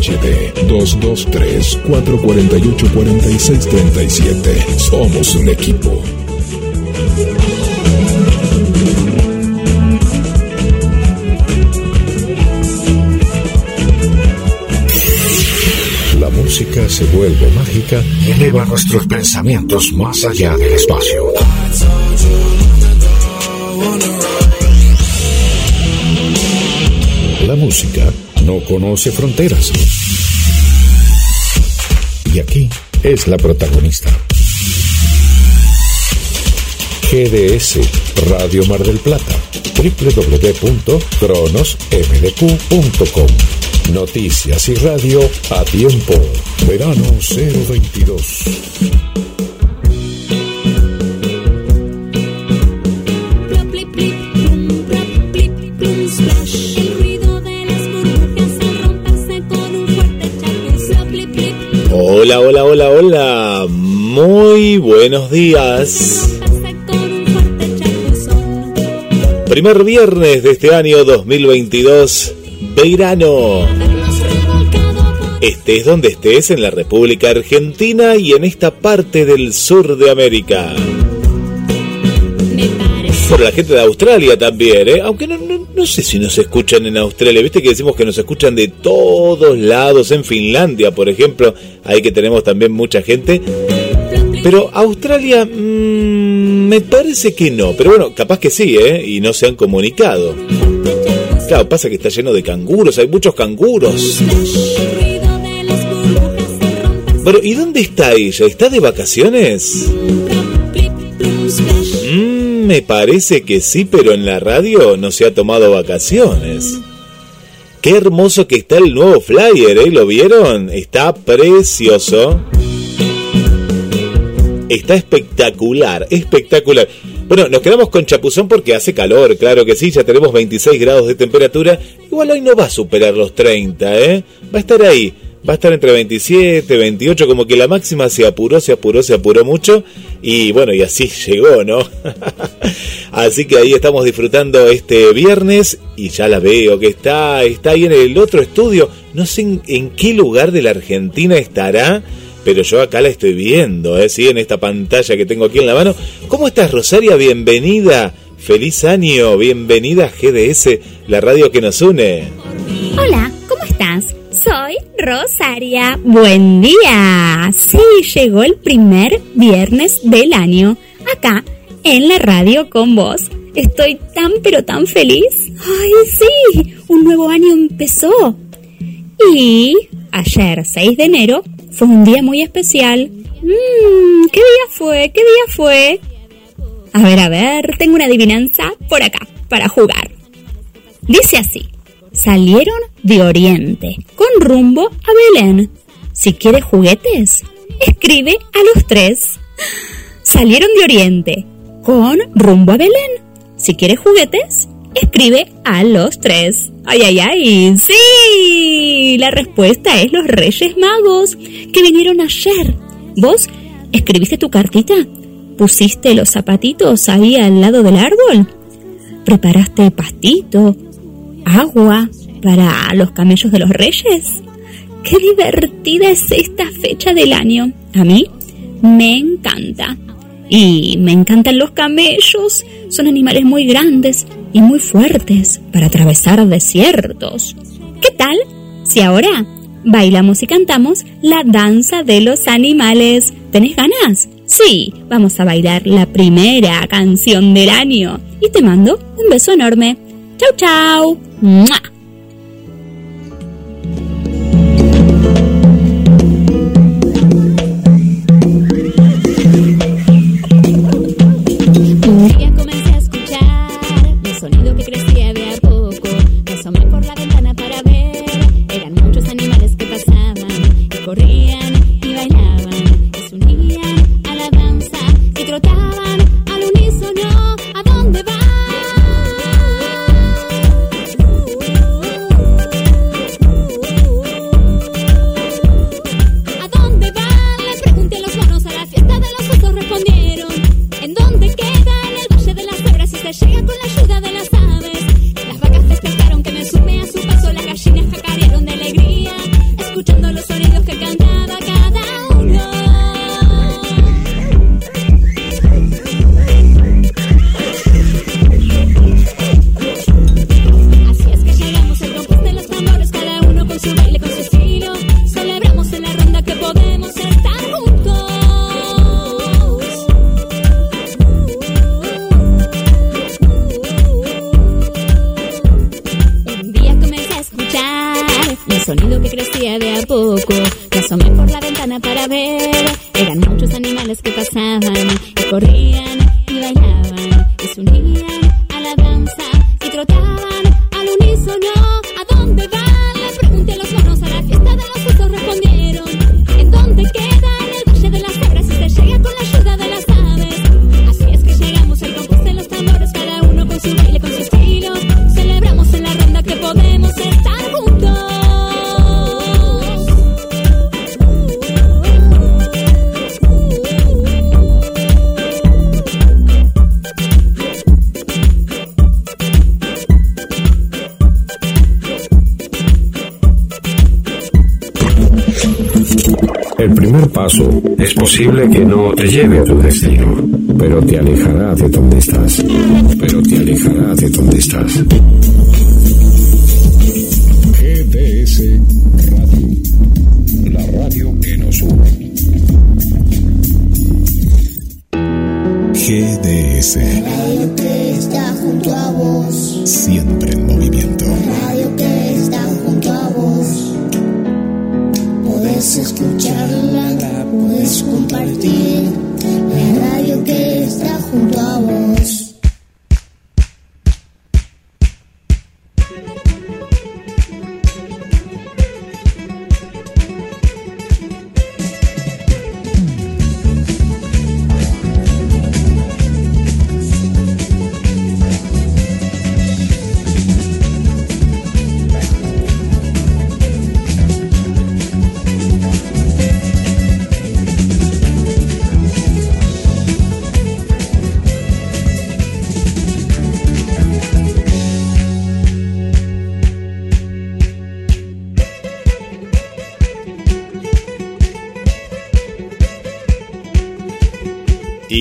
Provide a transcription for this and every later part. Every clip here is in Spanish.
HD 223-448-4637. Somos un equipo. La música se vuelve mágica y eleva nuestros pensamientos más allá del espacio. La música no conoce fronteras. Y aquí es la protagonista. GDS Radio Mar del Plata www.cronosmdq.com Noticias y radio a tiempo. Verano 022. Buenos días. Primer viernes de este año 2022, verano. Estés donde estés en la República Argentina y en esta parte del sur de América. Por la gente de Australia también, ¿eh? aunque no, no sé si nos escuchan en Australia, viste que decimos que nos escuchan de todos lados, en Finlandia, por ejemplo, ahí que tenemos también mucha gente. Pero Australia, mmm, me parece que no, pero bueno, capaz que sí, ¿eh? Y no se han comunicado. Claro, pasa que está lleno de canguros, hay muchos canguros. Bueno, ¿y dónde está ella? ¿Está de vacaciones? me parece que sí, pero en la radio no se ha tomado vacaciones. Qué hermoso que está el nuevo flyer, ¿eh? ¿Lo vieron? Está precioso. Está espectacular, espectacular. Bueno, nos quedamos con chapuzón porque hace calor, claro que sí, ya tenemos 26 grados de temperatura. Igual hoy no va a superar los 30, ¿eh? Va a estar ahí va a estar entre 27, 28, como que la máxima se apuró, se apuró, se apuró mucho y bueno, y así llegó, ¿no? así que ahí estamos disfrutando este viernes y ya la veo que está, está ahí en el otro estudio, no sé en, qué lugar de la Argentina estará. Pero yo acá la estoy viendo, ¿eh? ¿Sí? en esta pantalla que tengo aquí en la mano. ¿Cómo estás, Rosaria? Bienvenida. Feliz año. Bienvenida a GDS, la radio que nos une. Hola, ¿cómo estás? Soy Rosaria. Buen día. Sí, llegó el primer viernes del año. Acá, en la radio con vos. Estoy tan pero tan feliz. Ay, sí, un nuevo año empezó. Y ayer, 6 de enero, fue un día muy especial. Mmm, ¿qué día fue? ¿Qué día fue? A ver, a ver, tengo una adivinanza por acá, para jugar. Dice así salieron de Oriente con rumbo a Belén. Si quieres juguetes, escribe a los tres. Salieron de Oriente con rumbo a Belén. Si quieres juguetes, escribe a los tres. ¡Ay, ay, ay! ¡Sí! La respuesta es los Reyes Magos que vinieron ayer. ¿Vos escribiste tu cartita? ¿Pusiste los zapatitos ahí al lado del árbol? ¿Preparaste pastito? agua para los camellos de los reyes. ¡Qué divertida es esta fecha del año! A mí me encanta. Y me encantan los camellos. Son animales muy grandes y muy fuertes para atravesar desiertos. ¿Qué tal si ahora bailamos y cantamos la danza de los animales? ¿Tenés ganas? Sí, vamos a bailar la primera canción del año. Y te mando un beso enorme. Chau, chau. corrían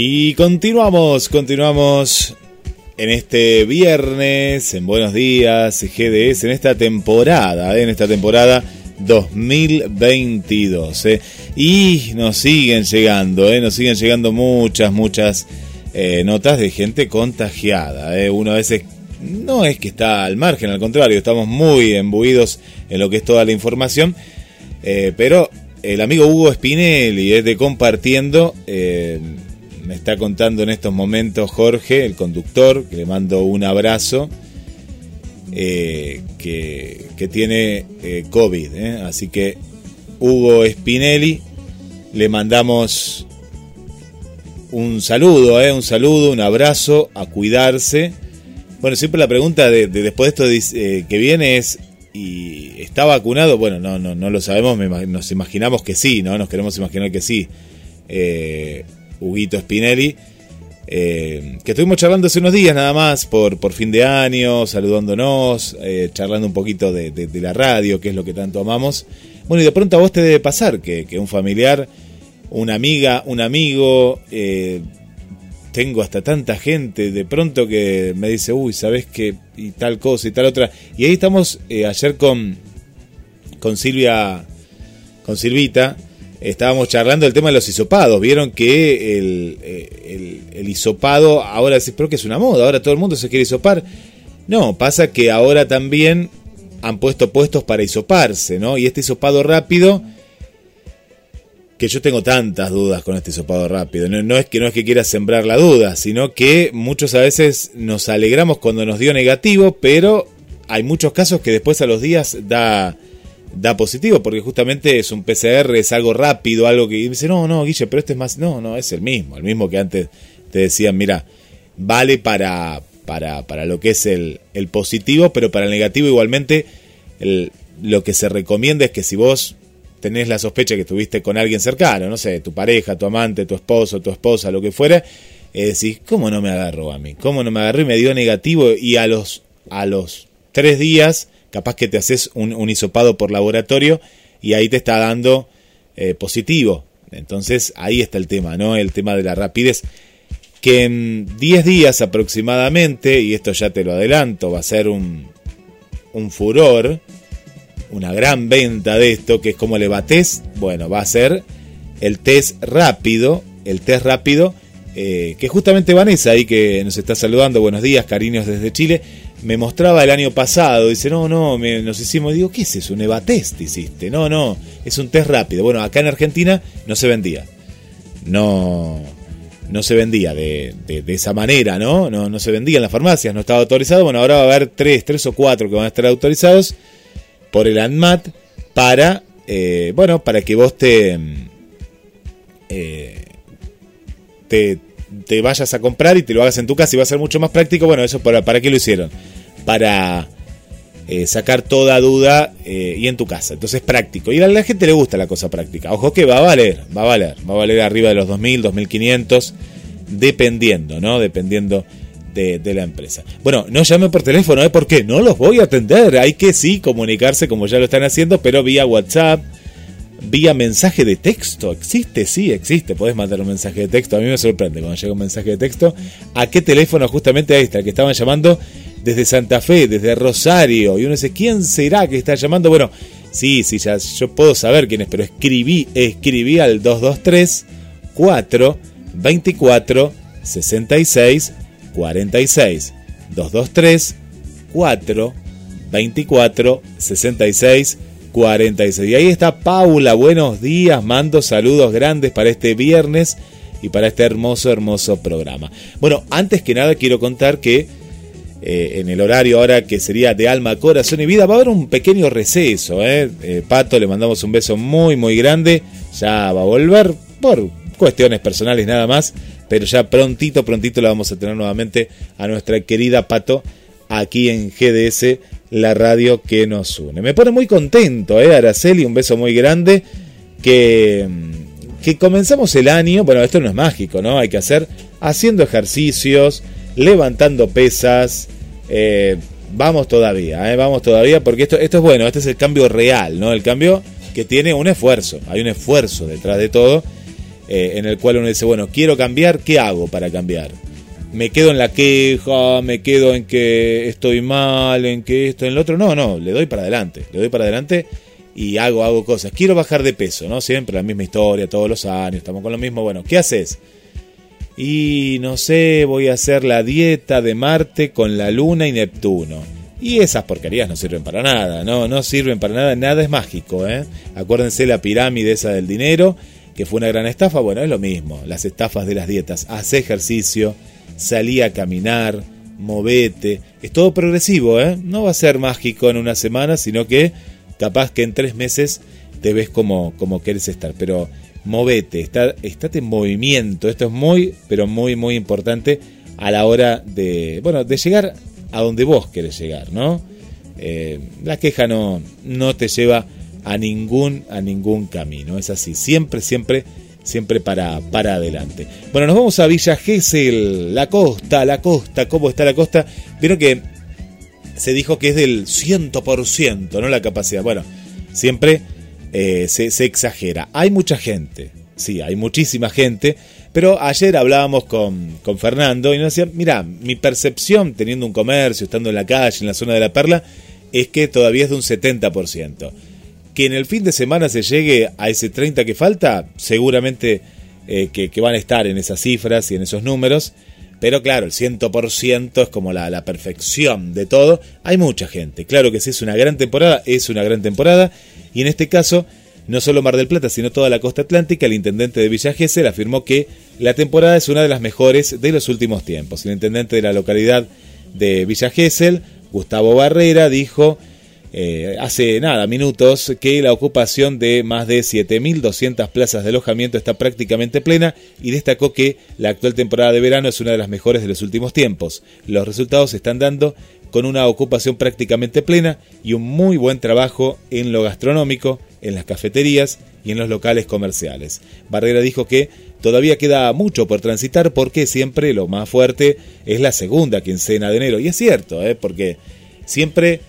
Y continuamos, continuamos en este viernes, en Buenos Días, GDS, en esta temporada, ¿eh? en esta temporada 2022. ¿eh? Y nos siguen llegando, ¿eh? nos siguen llegando muchas, muchas notas de gente contagiada. Uno a veces no es que está al margen, al contrario, estamos muy embuidos en lo que es toda la información, pero el amigo Hugo Spinelli es de compartiendo. Me está contando en estos momentos Jorge, el conductor, que le mando un abrazo, eh, que, que tiene eh, COVID. ¿eh? Así que Hugo Spinelli, le mandamos un saludo, un saludo, un abrazo, a cuidarse. Bueno, siempre la pregunta de, de después de esto que viene es, ¿y está vacunado? Bueno, no, no, no lo sabemos, nos imaginamos que sí, ¿no? Nos queremos imaginar que sí. Huguito Spinelli, eh, que estuvimos charlando hace unos días nada más por, por fin de año, saludándonos, eh, charlando un poquito de, de- la radio, que es lo que tanto amamos. Bueno, y de pronto a vos te debe pasar que, que un familiar, una amiga, un amigo, eh, tengo hasta tanta gente de pronto que me dice, uy, ¿sabes qué? Y tal cosa y tal otra. Y ahí estamos ayer con, con Silvia, con Silvita, estábamos charlando el tema de los hisopados. Vieron que el, eh, el, el hisopado ahora decís, pero que es una moda, ahora todo el mundo se quiere hisopar. No, pasa que ahora también han puesto puestos para hisoparse, ¿no? Y este hisopado rápido, que yo tengo tantas dudas con este hisopado rápido. No, no es que no es que quiera sembrar la duda, sino que muchos a veces nos alegramos cuando nos dio negativo, pero hay muchos casos que después a los días da da positivo, porque justamente es un PCR, es algo rápido, algo que dice, no, no, Guille, pero este es más, no, no, es el mismo, el mismo que antes te decían, mira, vale para, para, para lo que es el, el positivo, pero para el negativo igualmente lo que se recomienda es que si vos tenés la sospecha que estuviste con alguien cercano, no sé, tu pareja, tu amante, tu esposo, tu esposa, lo que fuera, eh, decís, ¿cómo no me agarró a mí? ¿Cómo no me agarró y me dio negativo? Y a los, a los tres días, capaz que te haces un, un hisopado por laboratorio y ahí te está dando eh, positivo. Entonces ahí está el tema, ¿no? El tema de la rapidez. Que en 10 días aproximadamente, y esto ya te lo adelanto, va a ser un, un furor, una gran venta de esto, que es como le batés, bueno, va a ser el test rápido, el test rápido, eh, que justamente Vanessa ahí que nos está saludando, buenos días, cariños desde Chile, me mostraba el año pasado, dice, no, no, nos hicimos, digo, ¿qué es eso? Un EVA test hiciste. No, no, es un test rápido. Bueno, acá en Argentina no se vendía. No, no se vendía de, de- esa manera, ¿no? ¿no? No se vendía en las farmacias, no estaba autorizado. Bueno, ahora va a haber tres, tres o cuatro que van a estar autorizados por el ANMAT para, eh, bueno, para que vos te, eh, te, te vayas a comprar y te lo hagas en tu casa y va a ser mucho más práctico. Bueno, eso para, ¿para qué lo hicieron? Para eh, sacar toda duda eh, y en tu casa. Entonces es práctico. Y a la gente le gusta la cosa práctica. Ojo que va a valer, va a valer. Va a valer arriba de los 2.000, 2.500, dependiendo, ¿no? Dependiendo de, la empresa. Bueno, no llame por teléfono, ¿eh? Porque no los voy a atender. Hay que sí comunicarse como ya lo están haciendo, pero vía WhatsApp, vía mensaje de texto. ¿Existe? Sí, existe. Podés mandar un mensaje de texto. A mí me sorprende cuando llega un mensaje de texto. ¿A qué teléfono? Justamente a al que estaban llamando desde Santa Fe, desde Rosario. Y uno dice, ¿quién será que está llamando? Bueno, sí, sí, ya yo puedo saber quién es, pero escribí, escribí al 223 4 24 66 46. 223 4 24 66 46. Y ahí está Paula, buenos días, mando saludos grandes para este viernes y para este hermoso, hermoso programa. Bueno, antes que nada quiero contar que eh, en el horario ahora que sería de alma, corazón y vida, va a haber un pequeño receso. ¿eh? Eh, Pato, le mandamos un beso muy, muy grande. Ya va a volver por cuestiones personales nada más, pero ya prontito, prontito la vamos a tener nuevamente a nuestra querida Pato aquí en GDS, la radio que nos une. Me pone muy contento, ¿eh? Araceli, un beso muy grande. Que, que comenzamos el año, bueno, esto no es mágico, ¿no? Hay que hacer haciendo ejercicios, levantando pesas. eh, vamos todavía, ¿eh? vamos todavía, porque esto, esto es bueno, este es el cambio real, ¿no? El cambio que tiene un esfuerzo, hay un esfuerzo detrás de todo, eh, en el cual uno dice, bueno, quiero cambiar, ¿qué hago para cambiar? Me quedo en la queja, me quedo en que estoy mal, en que esto, en lo otro. No, no, le doy para adelante, le doy para adelante y hago, hago cosas. Quiero bajar de peso, ¿no? Siempre la misma historia, todos los años, estamos con lo mismo. Bueno, ¿qué haces? Y no sé, voy a hacer la dieta de Marte con la Luna y Neptuno. Y esas porquerías no sirven para nada, ¿no? No sirven para nada, nada es mágico, ¿eh? Acuérdense la pirámide esa del dinero, que fue una gran estafa. Bueno, es lo mismo, las estafas de las dietas. Haz ejercicio, salí a caminar, movete. Es todo progresivo, ¿eh? No va a ser mágico en una semana, sino que capaz que en tres meses te ves como, como querés estar. Pero movete, está, estate en movimiento. Esto es muy, pero muy, muy importante a la hora de, bueno, de llegar a donde vos querés llegar, ¿no? Eh, la queja no, no te lleva a ningún, a ningún camino. Es así, siempre, siempre siempre para, para adelante. Bueno, nos vamos a Villa Gesell, la costa, la costa, ¿cómo está la costa? Vieron que se dijo que es del 100%, ¿no? La capacidad. Bueno, siempre eh, se, se, exagera. Hay mucha gente, sí, hay muchísima gente, pero ayer hablábamos con, con Fernando y nos decía, mira, mi percepción teniendo un comercio, estando en la calle, en la zona de la perla, es que todavía es de un 70% que en el fin de semana se llegue a ese 30 que falta, seguramente eh, que, van a estar en esas cifras y en esos números. Pero claro, el 100% es como la, la, perfección de todo. Hay mucha gente. Claro que sí, es una gran temporada, es una gran temporada. Y en este caso, no solo Mar del Plata, sino toda la costa atlántica, el intendente de Villa Gesell afirmó que la temporada es una de las mejores de los últimos tiempos. El intendente de la localidad de Villa Gesell, Gustavo Barrera, dijo eh, hace nada, minutos, que la ocupación de más de 7.200 plazas de alojamiento está prácticamente plena y destacó que la actual temporada de verano es una de las mejores de los últimos tiempos. Los resultados se están dando con una ocupación prácticamente plena y un muy buen trabajo en lo gastronómico, en las cafeterías y en los locales comerciales. Barrera dijo que todavía queda mucho por transitar porque siempre lo más fuerte es la segunda quincena de enero. Y es cierto, ¿eh? porque siempre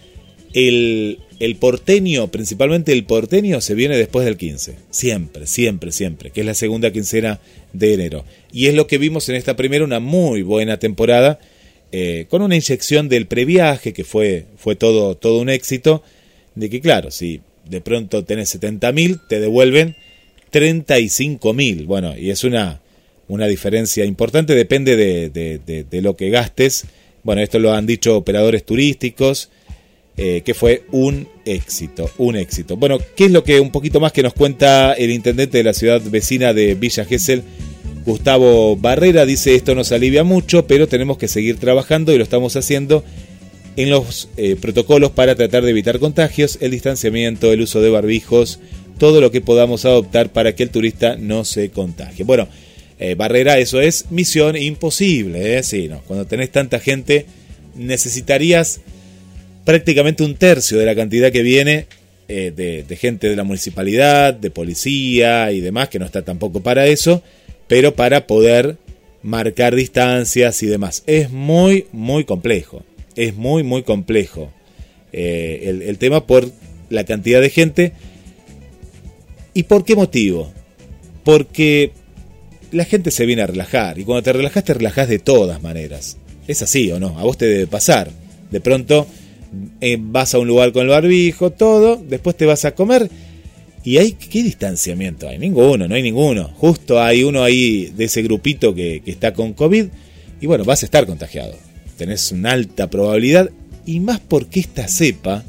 el, el, porteño, principalmente el porteño, se viene después del 15. Siempre, siempre, siempre, que es la segunda quincena de enero. Y es lo que vimos en esta primera, una muy buena temporada, eh, con una inyección del previaje, que fue, fue todo, todo un éxito, de que claro, si de pronto tenés 70.000, te devuelven 35.000. Bueno, y es una, una diferencia importante, depende de, de, de, de lo que gastes Bueno, esto lo han dicho operadores turísticos, eh, que fue un éxito, un éxito. Bueno, ¿qué es lo que un poquito más que nos cuenta el intendente de la ciudad vecina de Villa Gesell? Gustavo Barrera dice esto nos alivia mucho, pero tenemos que seguir trabajando y lo estamos haciendo en los eh, protocolos para tratar de evitar contagios, el distanciamiento, el uso de barbijos, todo lo que podamos adoptar para que el turista no se contagie. Bueno, eh, Barrera, eso es misión imposible, ¿eh? Sí, no. Cuando tenés tanta gente, necesitarías prácticamente un tercio de la cantidad que viene eh, de, de, gente de la municipalidad, de policía y demás, que no está tampoco para eso, pero para poder marcar distancias y demás. Es muy, muy complejo. Es muy, muy complejo eh, el, el tema por la cantidad de gente. ¿Y por qué motivo? Porque la gente se viene a relajar y cuando te relajas te relajas de todas maneras. Es así o no, a vos te debe pasar. De pronto eh, vas a un lugar con el barbijo, todo, después te vas a comer y hay qué distanciamiento hay, ninguno, no hay ninguno. Justo hay uno ahí de ese grupito que, está con COVID y bueno, vas a estar contagiado. Tenés una alta probabilidad y más porque esta cepa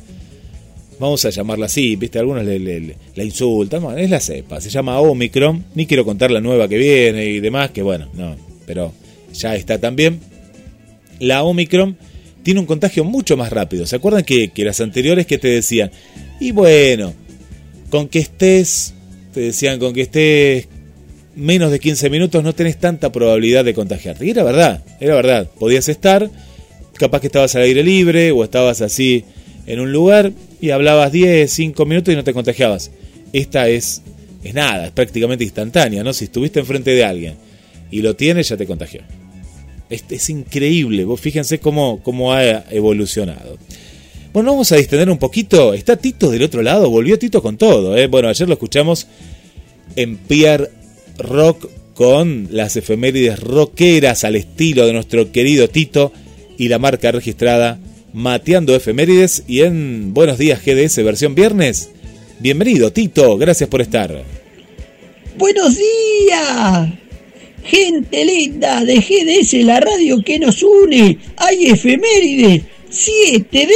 vamos a llamarla así, viste, algunos le, la insultan, es la cepa, se llama Omicron, ni quiero contar la nueva que viene y demás, que bueno, no, pero ya está también. La Omicron tiene un contagio mucho más rápido. ¿Se acuerdan que, que las anteriores que te decían? Y bueno, con que estés, te decían, con que estés menos de 15 minutos no tenés tanta probabilidad de contagiarte. Y era verdad, era verdad. Podías estar, capaz que estabas al aire libre o estabas así en un lugar y hablabas 10, 5 minutos y no te contagiabas. Esta es, es nada, es prácticamente instantánea, ¿no? Si estuviste enfrente de alguien y lo tienes, ya te contagió. Es, increíble, fíjense cómo, cómo ha evolucionado. Bueno, vamos a distender un poquito. Está Tito del otro lado, volvió Tito con todo. ¿eh? Bueno, ayer lo escuchamos en Pierre Rock con las efemérides rockeras al estilo de nuestro querido Tito y la marca registrada Mateando Efemérides y en Buenos Días GDS versión viernes. Bienvenido, Tito, gracias por estar. Buenos días, gente linda de GDS, la radio que nos une. Hay efemérides, 7 de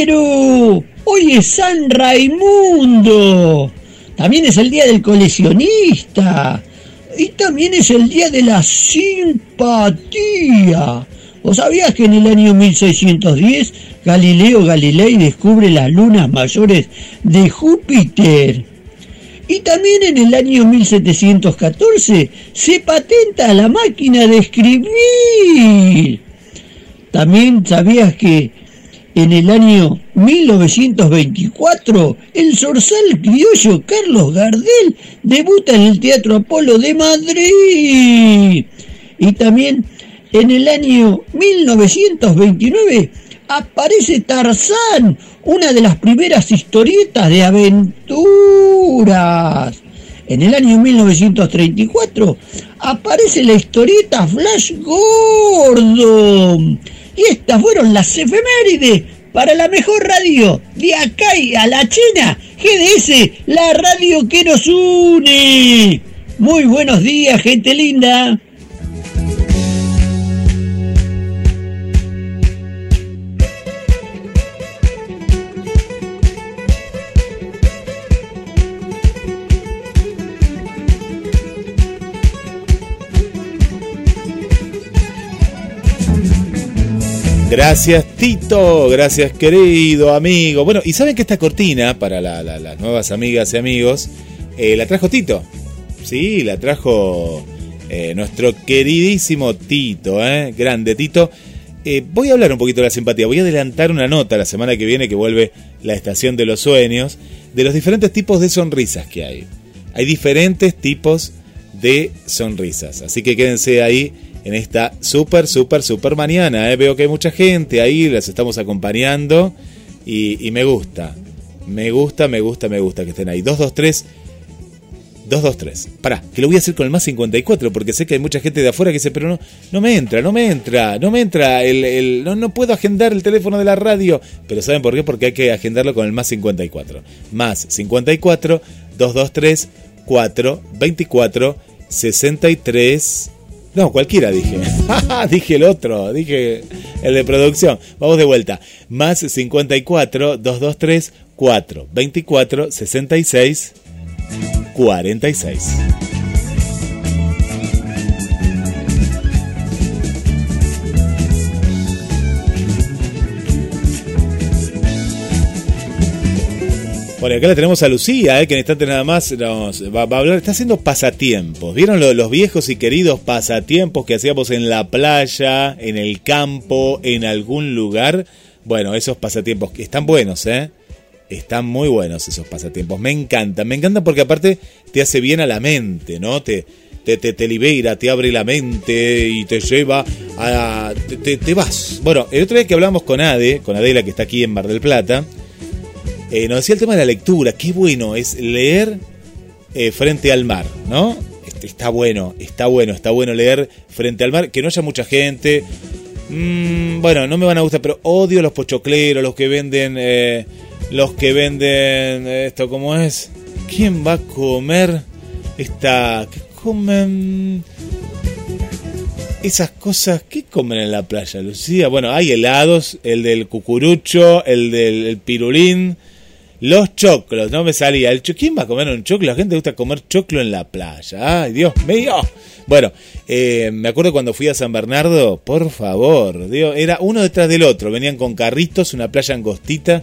enero. Hoy es San Raimundo. También es el día del coleccionista. Y también es el día de la simpatía. ¿Vos sabías que en el año 1610 Galileo Galilei descubre las lunas mayores de Júpiter? Y también en el año 1714 se patenta la máquina de escribir. También sabías que en el año 1924 el zorzal criollo Carlos Gardel debuta en el Teatro Apolo de Madrid. Y también en el año 1929 aparece Tarzán, una de las primeras historietas de aventuras. En el año 1934 aparece la historieta Flash Gordon. Y estas fueron las efemérides para la mejor radio de acá y a la China, GDS, la radio que nos une. Muy buenos días, gente linda. Gracias Tito, gracias querido amigo. Bueno, y saben que esta cortina para la, la, las nuevas amigas y amigos eh, la trajo Tito. Sí, la trajo eh, nuestro queridísimo Tito, ¿eh? grande Tito. Eh, voy a hablar un poquito de la simpatía, voy a adelantar una nota la semana que viene que vuelve la estación de los sueños, de los diferentes tipos de sonrisas que hay. Hay diferentes tipos de sonrisas, así que quédense ahí en esta súper, súper, súper mañana. ¿eh? Veo que hay mucha gente ahí, las estamos acompañando y, me gusta. Me gusta, me gusta, me gusta que estén ahí. 223. 223. Pará, que lo voy a hacer con el más 54 porque sé que hay mucha gente de afuera que dice, pero no, no me entra, no me entra, no me entra, el, no, no puedo agendar el teléfono de la radio. Pero ¿saben por qué? Porque hay que agendarlo con el más 54. Más 54 223 4 24 63 No, cualquiera dije. dije el otro, dije el de producción. Vamos de vuelta. Más 54 223 4 24 66 46. Bueno, acá la tenemos a Lucía, eh, que en instante nada más nos va, a hablar. Está haciendo pasatiempos. ¿Vieron los viejos y queridos pasatiempos que hacíamos en la playa, en el campo, en algún lugar? Bueno, esos pasatiempos están buenos, ¿eh? Están muy buenos esos pasatiempos. Me encantan, me encantan porque aparte te hace bien a la mente, ¿no? Te, te, te, libera, te abre la mente y te lleva a... Te, te, vas. Bueno, el otro día que hablamos con Ade, con Adela que está aquí en Mar del Plata, eh, nos decía el tema de la lectura. Qué bueno es leer eh, frente al mar, ¿no? Este, está bueno, está bueno, está bueno leer frente al mar. Que no haya mucha gente. Mm, bueno, no me van a gustar, pero odio los pochocleros, los que venden. Eh, los que venden. Esto, ¿cómo es? ¿Quién va a comer esta. ¿Qué comen? esas cosas, ¿qué comen en la playa, Lucía? Bueno, hay helados, el del cucurucho, el del pirulín, los choclos, no me salía. El ¿Quién va a comer un choclo? La gente gusta comer choclo en la playa. Ay, Dios mío. Bueno, eh, me acuerdo cuando fui a San Bernardo, por favor, Dios, era uno detrás del otro. Venían con carritos, una playa angostita.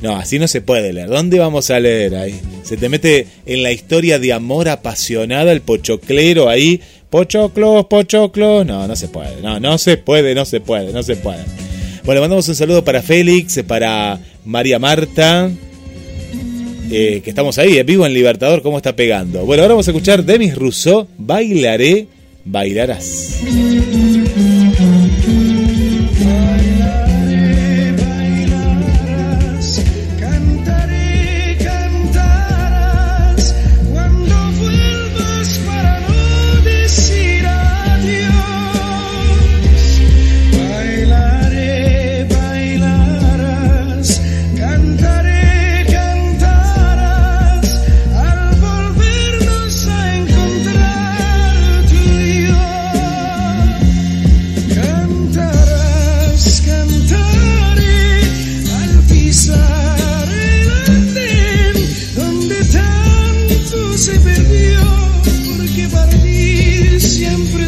No, así no se puede leer. ¿Dónde vamos a leer ahí? Se te mete en la historia de amor apasionada el pochoclero ahí. Pochoclos, pochoclos. No, no se puede. No, no se puede, no se puede, no se puede. Bueno, mandamos un saludo para Félix, para María Marta, eh, que estamos ahí, vivo en Libertador, cómo está pegando. Bueno, ahora vamos a escuchar Demis Rousseau, Bailaré, Bailarás. siempre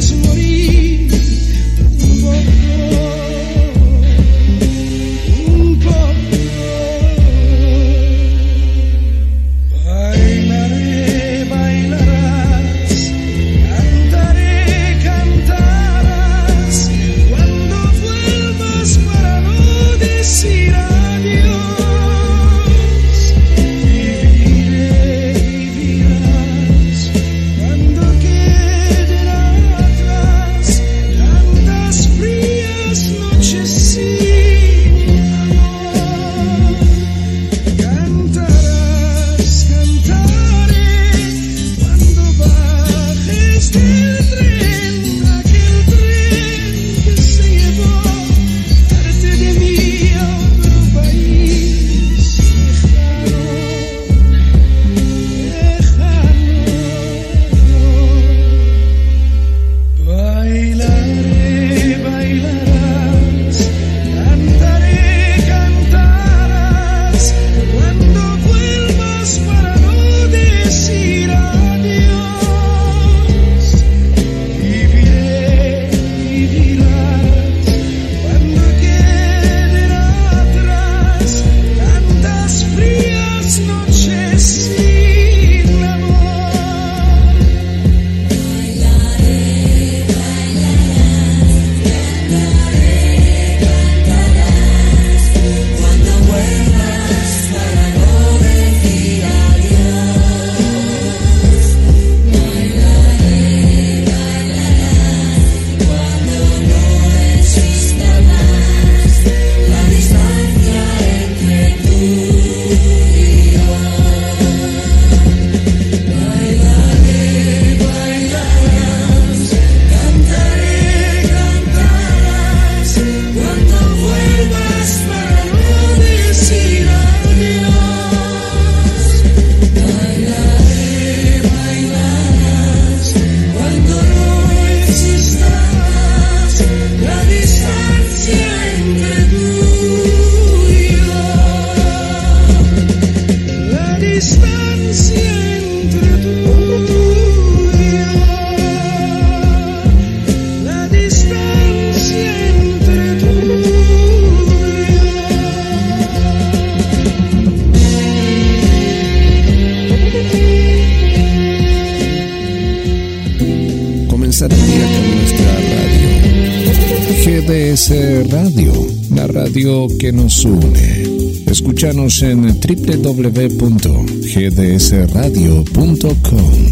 radio que nos une. Escúchanos en www.gdsradio.com.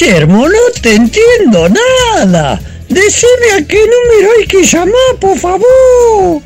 Guillermo, no te entiendo nada. Decime a qué número hay que llamar, por favor.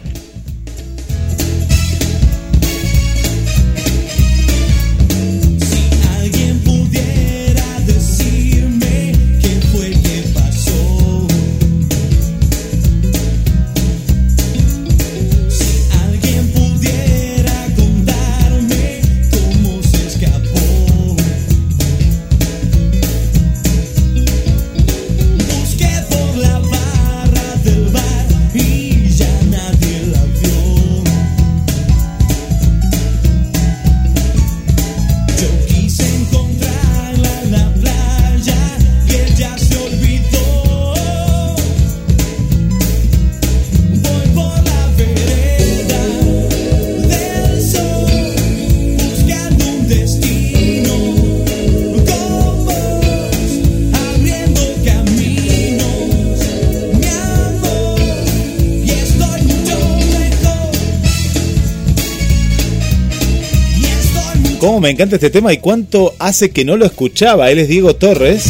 Me encanta este tema y cuánto hace que no lo escuchaba. Él es Diego Torres.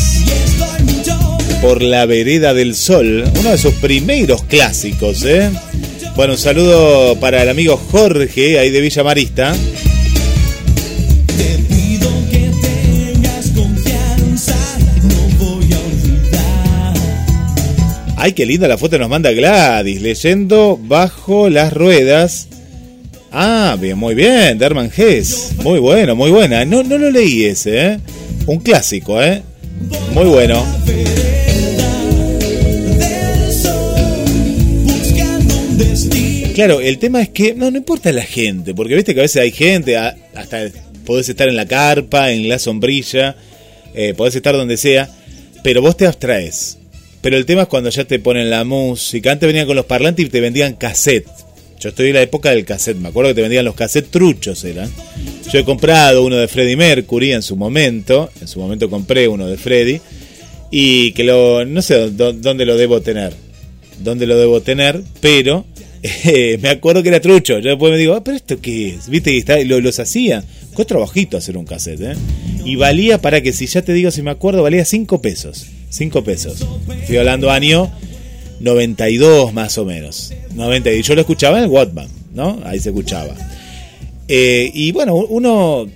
Por la vereda del sol, uno de sus primeros clásicos, ¿eh? Bueno, un saludo para el amigo Jorge, ahí de Villa Marista. Ay, qué linda la foto nos manda Gladys, leyendo bajo las ruedas Ah, bien, muy bien, Derman Hess. Muy bueno, muy buena. No, no lo leí ese, ¿eh? Un clásico, ¿eh? Muy bueno. Claro, el tema es que no, no importa la gente, porque viste que a veces hay gente, hasta podés estar en la carpa, en la sombrilla, eh, podés estar donde sea, pero vos te abstraes. Pero el tema es cuando ya te ponen la música. Antes venían con los parlantes y te vendían cassette yo estoy en la época del cassette, me acuerdo que te vendían los cassettes truchos, eran. Yo he comprado uno de Freddie Mercury en su momento, en su momento compré uno de Freddie, y que lo, no sé dónde lo debo tener, dónde lo debo tener, pero eh, me acuerdo que era trucho. Yo después me digo, ah, pero esto qué es, viste, y lo, los hacía. Fue trabajito hacer un cassette, ¿eh? Y valía, para que si ya te digo, si me acuerdo, valía 5 pesos. 5 pesos. Estoy hablando año 92 más o menos. 92. Yo lo escuchaba en el Walkman, ¿no? Ahí se escuchaba. Eh, y bueno, uno,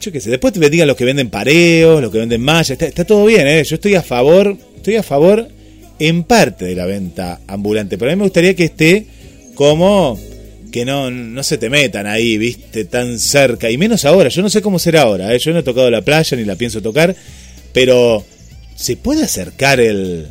yo qué sé, después te digan los que venden pareos, los que venden mallas, está, todo bien, ¿eh? Yo estoy a favor, estoy a favor en parte de la venta ambulante, pero a mí me gustaría que esté como que no, no se te metan ahí, viste, tan cerca, y menos ahora, yo no sé cómo será ahora, ¿eh? yo no he tocado la playa ni la pienso tocar, pero ¿se puede acercar el,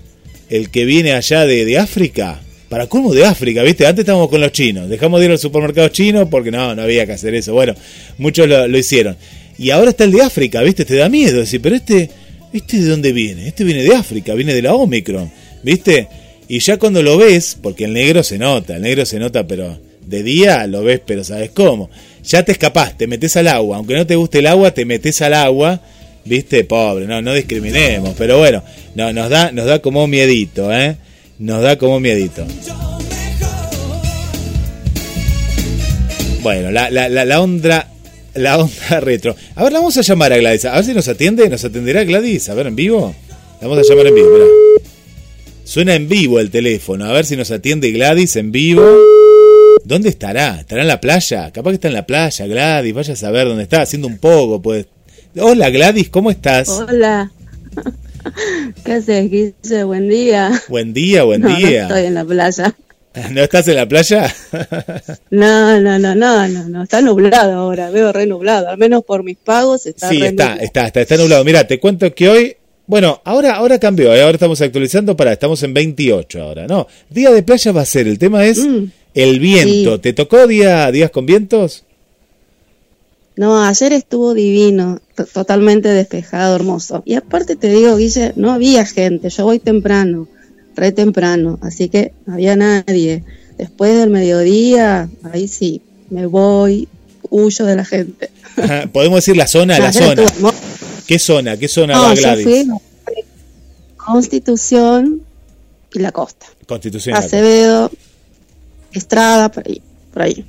el que viene allá de, de África, para cómo de África, ¿viste? Antes estábamos con los chinos, dejamos de ir al supermercado chino porque no, no había que hacer eso. Bueno, muchos lo, hicieron. Y ahora está el de África, ¿viste? Te da miedo decir, pero este, ¿este de dónde viene? Este viene de África, viene de la Omicron, ¿viste? Y ya cuando lo ves, porque el negro se nota, el negro se nota, pero de día lo ves, pero ¿sabes cómo? Ya te escapás, te metes al agua, aunque no te guste el agua, te metes al agua ¿Viste? Pobre, no, no discriminemos, pero bueno, no, nos da, nos da como miedito, ¿eh? Nos da como miedito. Bueno, la, la, onda, la onda retro. A ver, la vamos a llamar a Gladys. A ver si nos atiende. ¿Nos atenderá Gladys? A ver, en vivo. La vamos a llamar en vivo, Suena en vivo el teléfono. A ver si nos atiende Gladys en vivo. ¿Dónde estará? ¿Estará en la playa? Capaz que está en la playa, Gladys. Vaya a saber dónde está. Haciendo un poco, pues Hola Gladys, ¿cómo estás? Hola. ¿Qué haces, Guise? Buen día. Buen día, buen día. No estoy en la playa. ¿No estás en la playa? no, no, no, no, no, no, está nublado ahora, veo re nublado, al menos por mis pagos está Sí, está, está, está, está nublado. Mira, te cuento que hoy, bueno, ahora, ahora cambió, ¿eh? ahora estamos actualizando para, estamos en 28 ahora, ¿no? Día de playa va a ser, el tema es, mm. El viento, Sí. ¿te tocó día, días con vientos? No, ayer estuvo divino, totalmente despejado, hermoso. Y aparte te digo, Guille, no había gente, yo voy temprano, re temprano, así que no había nadie. Después del mediodía, ahí sí, me voy, huyo de la gente. Ajá, Podemos decir la zona, la Ayer zona. estuvo. ¿Qué zona? ¿Qué zona No, va yo Gladys? Constitución y la costa. Constitución. la Acevedo, Estrada, por ahí, por ahí.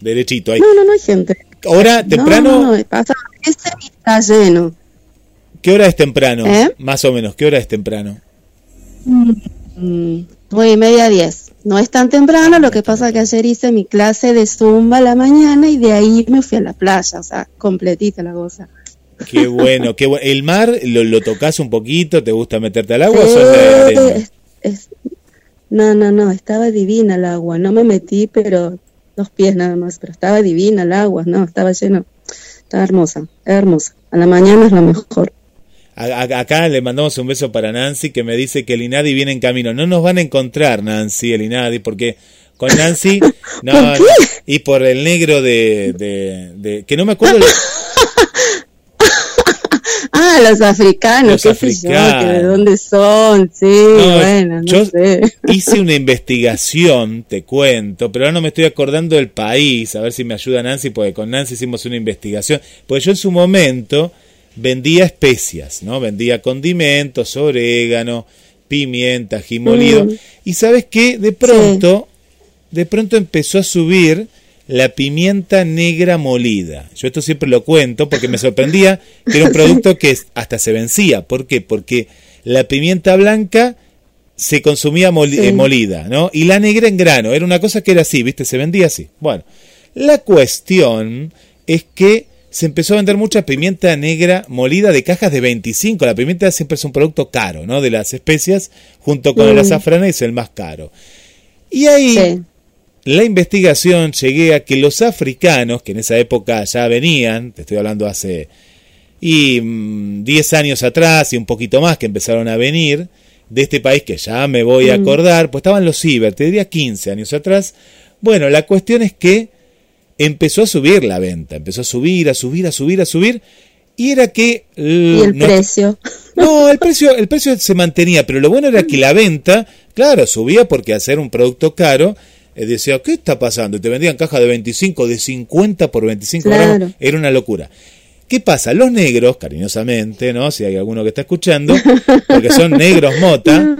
Derechito ahí. No, no, no hay gente. Hora No, temprano, No, no, pasa ese y está lleno. ¿qué hora es temprano? ¿Eh? Más o menos, ¿qué hora es temprano? Mm, nueve y media, diez. No es tan temprano, lo que pasa que ayer hice mi clase de zumba a la mañana y de ahí me fui a la playa, o sea, completita la cosa. Qué bueno, qué bueno. ¿El mar lo, lo tocas un poquito? ¿Te gusta meterte al agua o sos de arena? es- es- no, no, no, estaba divina el agua, no me metí, pero dos pies nada más, pero estaba divina el agua, no, estaba lleno, estaba hermosa, hermosa. A la mañana es lo mejor. Acá le mandamos un beso para Nancy que me dice que el INADI viene en camino. No nos van a encontrar, Nancy, el INADI, porque con Nancy... No, ¿Por no, qué? y por el negro de, de, de- que no me acuerdo... Ah, los africanos, Los qué sé yo, que africanos. de dónde son, sí, No, bueno, no yo sé. hice una investigación, te cuento, pero ahora no me estoy acordando del país, a ver si me ayuda Nancy, porque con Nancy hicimos una investigación, porque yo en su momento vendía especias, ¿no? Vendía condimentos, orégano, pimienta, ají molido, Mm. y sabes qué, de pronto, de pronto empezó a subir la pimienta negra molida. Yo esto siempre lo cuento porque me sorprendía que era un producto que hasta se vencía. ¿Por qué? Porque la pimienta blanca se consumía moli- Sí. eh, molida, ¿no? Y la negra en grano. Era una cosa que era así, ¿viste? Se vendía así. Bueno, la cuestión es que se empezó a vender mucha pimienta negra molida de cajas de 25. La pimienta siempre es un producto caro, ¿no? De las especias, junto con el Mm. azafrán es el más caro. Y ahí Sí. La investigación llegué a que los africanos, que en esa época ya venían, te estoy hablando hace y mm, 10 años atrás y un poquito más que empezaron a venir de este país que ya me voy a Mm. acordar, pues estaban los ciber, te diría 15 años atrás. Bueno, la cuestión es que empezó a subir la venta, empezó a subir, a subir, a subir, a subir, y era que... Y el no- precio. no, el precio, el precio se mantenía, pero lo bueno era que la venta, claro, subía porque hacer un producto caro, decía, ¿qué está pasando? Y te vendían caja de 25, de 50 por 25 Claro. gramos, era una locura. ¿Qué pasa? Los negros, cariñosamente, ¿no? Si hay alguno que está escuchando, porque son negros mota,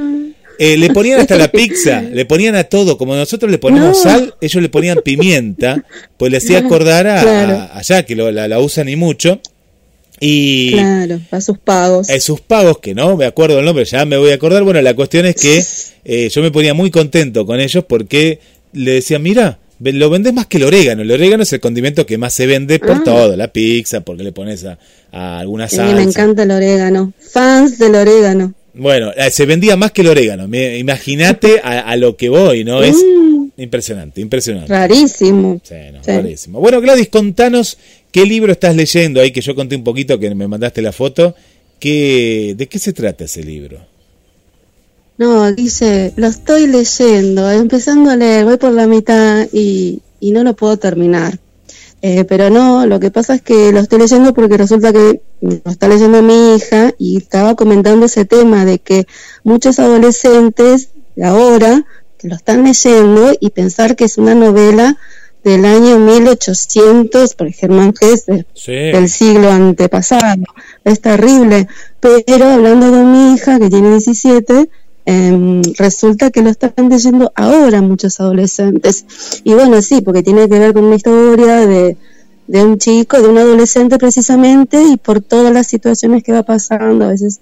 eh, le ponían hasta la pizza, le ponían a todo, como nosotros le ponemos No. sal, ellos le ponían pimienta, pues le hacía acordar a, Claro. a- allá, que lo- la, la usan y mucho. Y Claro, a sus pagos. eh, sus pagos, que no me acuerdo el nombre, ya me voy a acordar. Bueno, la cuestión es que eh, yo me ponía muy contento con ellos porque le decían, mira, lo vendes más que el orégano. El orégano es el condimento que más se vende por Ah. todo, la pizza, porque le pones a, a alguna Sí, salsa. me encanta el orégano. Fans del orégano. Bueno, eh, se vendía más que el orégano. Imagínate a, a lo que voy, ¿no? Es Mm, impresionante, impresionante. rarísimo. Sí, no, Sí. rarísimo. Bueno, Gladys, contanos qué libro estás leyendo ahí, que yo conté un poquito, que me mandaste la foto. ¿Qué, ¿De qué se trata ese libro? No, dice, lo estoy leyendo, empezando a leer, voy por la mitad y, y no lo puedo terminar. Eh, pero no, lo que pasa es que lo estoy leyendo porque resulta que lo está leyendo mi hija y estaba comentando ese tema de que muchos adolescentes de ahora que lo están leyendo y pensar que es una novela del año 1800 por Germán Sí. del siglo antepasado. Es terrible. Pero hablando de mi hija, que tiene 17, em, resulta que lo están leyendo ahora muchos adolescentes. Y bueno, sí, porque tiene que ver con una historia de, de un chico, de un adolescente precisamente, y por todas las situaciones que va pasando, a veces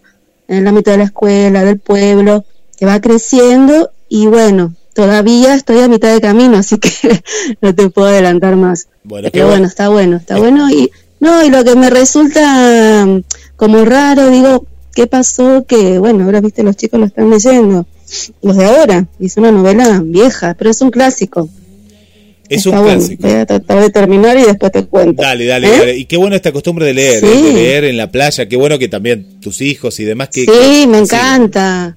en el ámbito de la escuela, del pueblo, que va creciendo, y bueno, todavía estoy a mitad de camino, así que no te puedo adelantar más. Bueno, Pero bueno. bueno, está bueno, está bueno. Y no, y lo que me resulta mm, como raro, digo, ¿qué pasó? Que bueno, ahora viste, los chicos lo están leyendo, los de ahora, y es una novela vieja, pero es un clásico. Es Está un bueno. clásico. Voy a tratar de terminar y después te cuento. Dale, dale, ¿Eh? dale. Y qué bueno esta costumbre de leer, Sí. ¿eh? de leer en la playa. Qué bueno que también tus hijos y demás que. Sí, me encanta.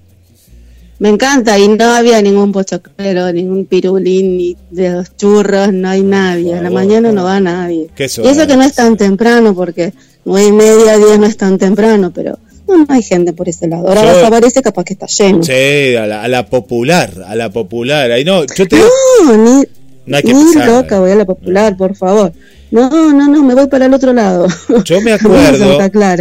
Me encanta y no había ningún pochoclero, ningún pirulín, ni de los churros, no hay nadie. A la mañana no va nadie. Y eso que no es tan temprano, porque nueve y media, diez no es tan temprano, pero no, no hay gente por ese lado. Ahora Yo- vas a ver ese capaz que está lleno. Sí, a la, a la popular, a la popular. Ahí no, yo te No, ni, No hay que ni pisar. loca, voy a la popular, por favor. No, no, no, me voy para el otro lado. Yo me acuerdo,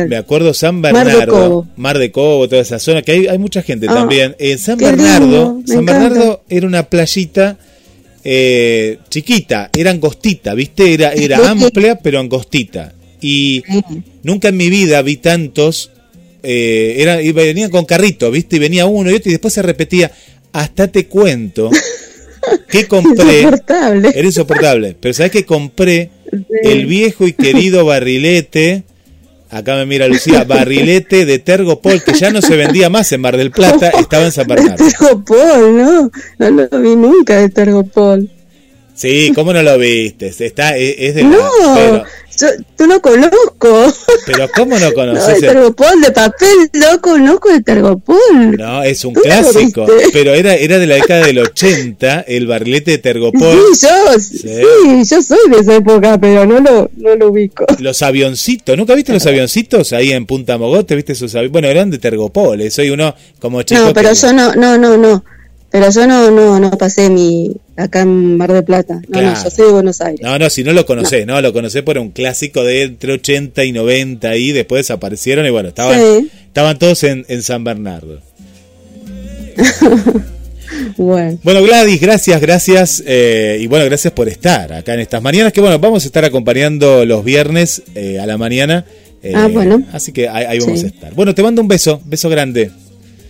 me acuerdo San Mar de Bernardo, Cobo. Mar de Cobo, toda esa zona, que hay, hay mucha gente Ah, también. En San qué Bernardo, lindo, San. Bernardo era una playita eh, chiquita, era angostita, ¿viste? Era, era amplia, pero angostita. Y nunca en mi vida vi tantos, eh, era, y venían con carrito, ¿viste? Y venía uno y otro, y después se repetía, hasta te cuento que compré... Insoportable. Era insoportable. Pero ¿sabes que compré el viejo y querido barrilete? Acá me mira Lucía, barrilete de Tergopol, que ya no se vendía más en Mar del Plata, estaba en San Bernardo. Tergopol, no, no lo vi nunca de Tergopol. Sí, ¿cómo no lo viste? Está, es, es de la- No, pero, yo tú no conozco. pero ¿cómo no No, conoces? el el- de papel, no conozco el Tergopol. No, es un ¿Tú no clásico, pero era, era de la década del 80, el barrilete de Tergopol. Sí, yo, sí. yo soy de esa época, pero no lo, no lo ubico. Los avioncitos, ¿nunca viste los avioncitos ahí en Punta Mogote? ¿Viste esos aviones? Bueno, eran de Tergopol, eh, soy uno como chico No, pero que- yo no, no, no, no. Pero yo no, no, no pasé mi acá en Mar del Plata. No, Claro. no, yo soy de Buenos Aires. No, no, si no lo conocés, no, lo conocés por un clásico de entre 80 y 90 y después desaparecieron y bueno, estaban, Sí. estaban todos en, en San Bernardo. Bueno, Bueno, Gladys, gracias, gracias. eh, y bueno, gracias por estar acá en estas mañanas, que bueno, vamos a estar acompañando los viernes eh, a la mañana. eh, Ah, bueno. Así que ahí, ahí vamos Sí. a estar. Bueno, te mando un beso, beso grande.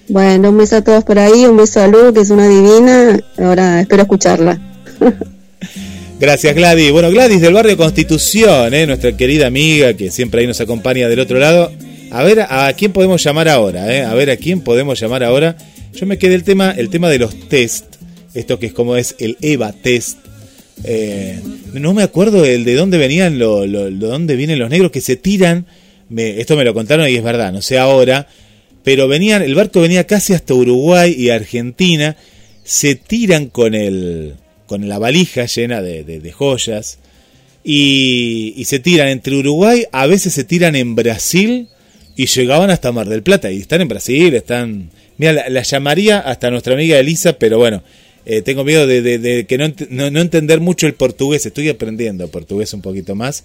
Bueno, un beso a todos por ahí, un beso a Lu, que es una divina. Ahora espero escucharla. Gracias, Gladys. Bueno, Gladys del barrio Constitución, eh, nuestra querida amiga que siempre ahí nos acompaña del otro lado. A ver a quién podemos llamar ahora, eh? A ver a quién podemos llamar ahora. Yo me quedé el tema, el tema de los test, esto que es como es el EVA test. Eh, no me acuerdo el de dónde venían, lo, lo- de dónde vienen los negros que se tiran. Me- esto me lo contaron y es verdad, no sé ahora. Pero venían, el barco venía casi hasta Uruguay y Argentina. Se tiran con el, con la valija llena de, de- joyas. Y, y se tiran entre Uruguay, a veces se tiran en Brasil y llegaban hasta Mar del Plata. Y están en Brasil, están... Mira, la, la llamaría hasta nuestra amiga Elisa, pero bueno, eh, tengo miedo de, de- que no, no, no entender mucho el portugués. Estoy aprendiendo portugués un poquito más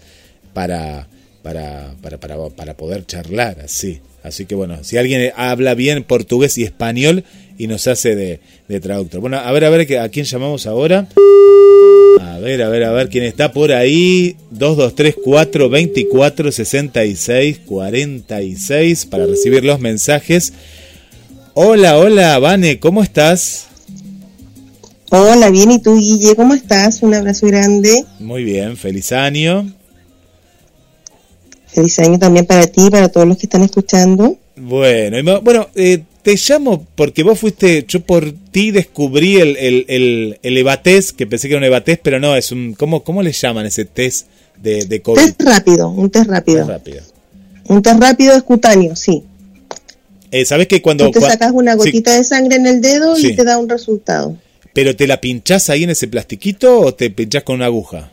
para, para, para, para, para poder charlar así. Así que bueno, si alguien habla bien portugués y español y nos hace de, de traductor. Bueno, a ver, a ver, ¿a quién llamamos ahora? A ver, a ver, a ver quién está por ahí. 2234 24 66 46 para recibir los mensajes. Hola, hola, Vane, ¿cómo estás? Hola, bien, ¿y tú, Guille? ¿Cómo estás? Un abrazo grande. Muy bien, feliz año. Feliz año también para ti y para todos los que están escuchando. Bueno, bueno eh, te llamo porque vos fuiste, yo por ti descubrí el, el, el, el Evatest, que pensé que era un Evatest, pero no, es un, ¿cómo, cómo le llaman ese test de, de COVID? Test rápido, un test rápido. Test rápido. Un test rápido es cutáneo, sí. Eh, ¿Sabes que cuando... Tú te cua- sacas una sí, gotita de sangre en el dedo Sí. y te da un resultado. ¿Pero te la pinchás ahí en ese plastiquito o te pinchás con una aguja?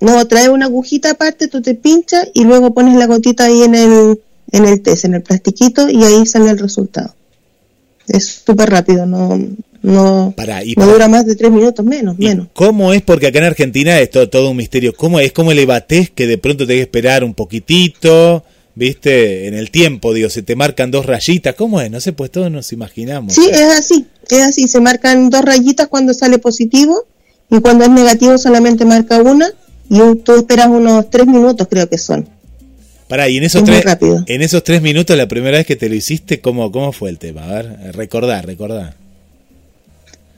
No, trae una agujita aparte, tú te pinchas y luego pones la gotita ahí en el, en el test, en el plastiquito y ahí sale el resultado. Es súper rápido, no, no, Pará, y no dura más de tres minutos, menos, menos. ¿Cómo es? Porque acá en Argentina es todo, todo un misterio. ¿Cómo es? ¿Cómo el Evatest que de pronto te que esperar un poquitito? ¿Viste? En el tiempo, digo, se te marcan dos rayitas. ¿Cómo es? No sé, pues todos nos imaginamos. Sí, es así, es así, se marcan dos rayitas cuando sale positivo y cuando es negativo solamente marca una y un- tú esperas unos tres minutos creo que son. Pará, y en esos, Es tres, rápido. en esos tres minutos, la primera vez que te lo hiciste, ¿cómo, cómo fue el tema? A ver, recordar, recordar.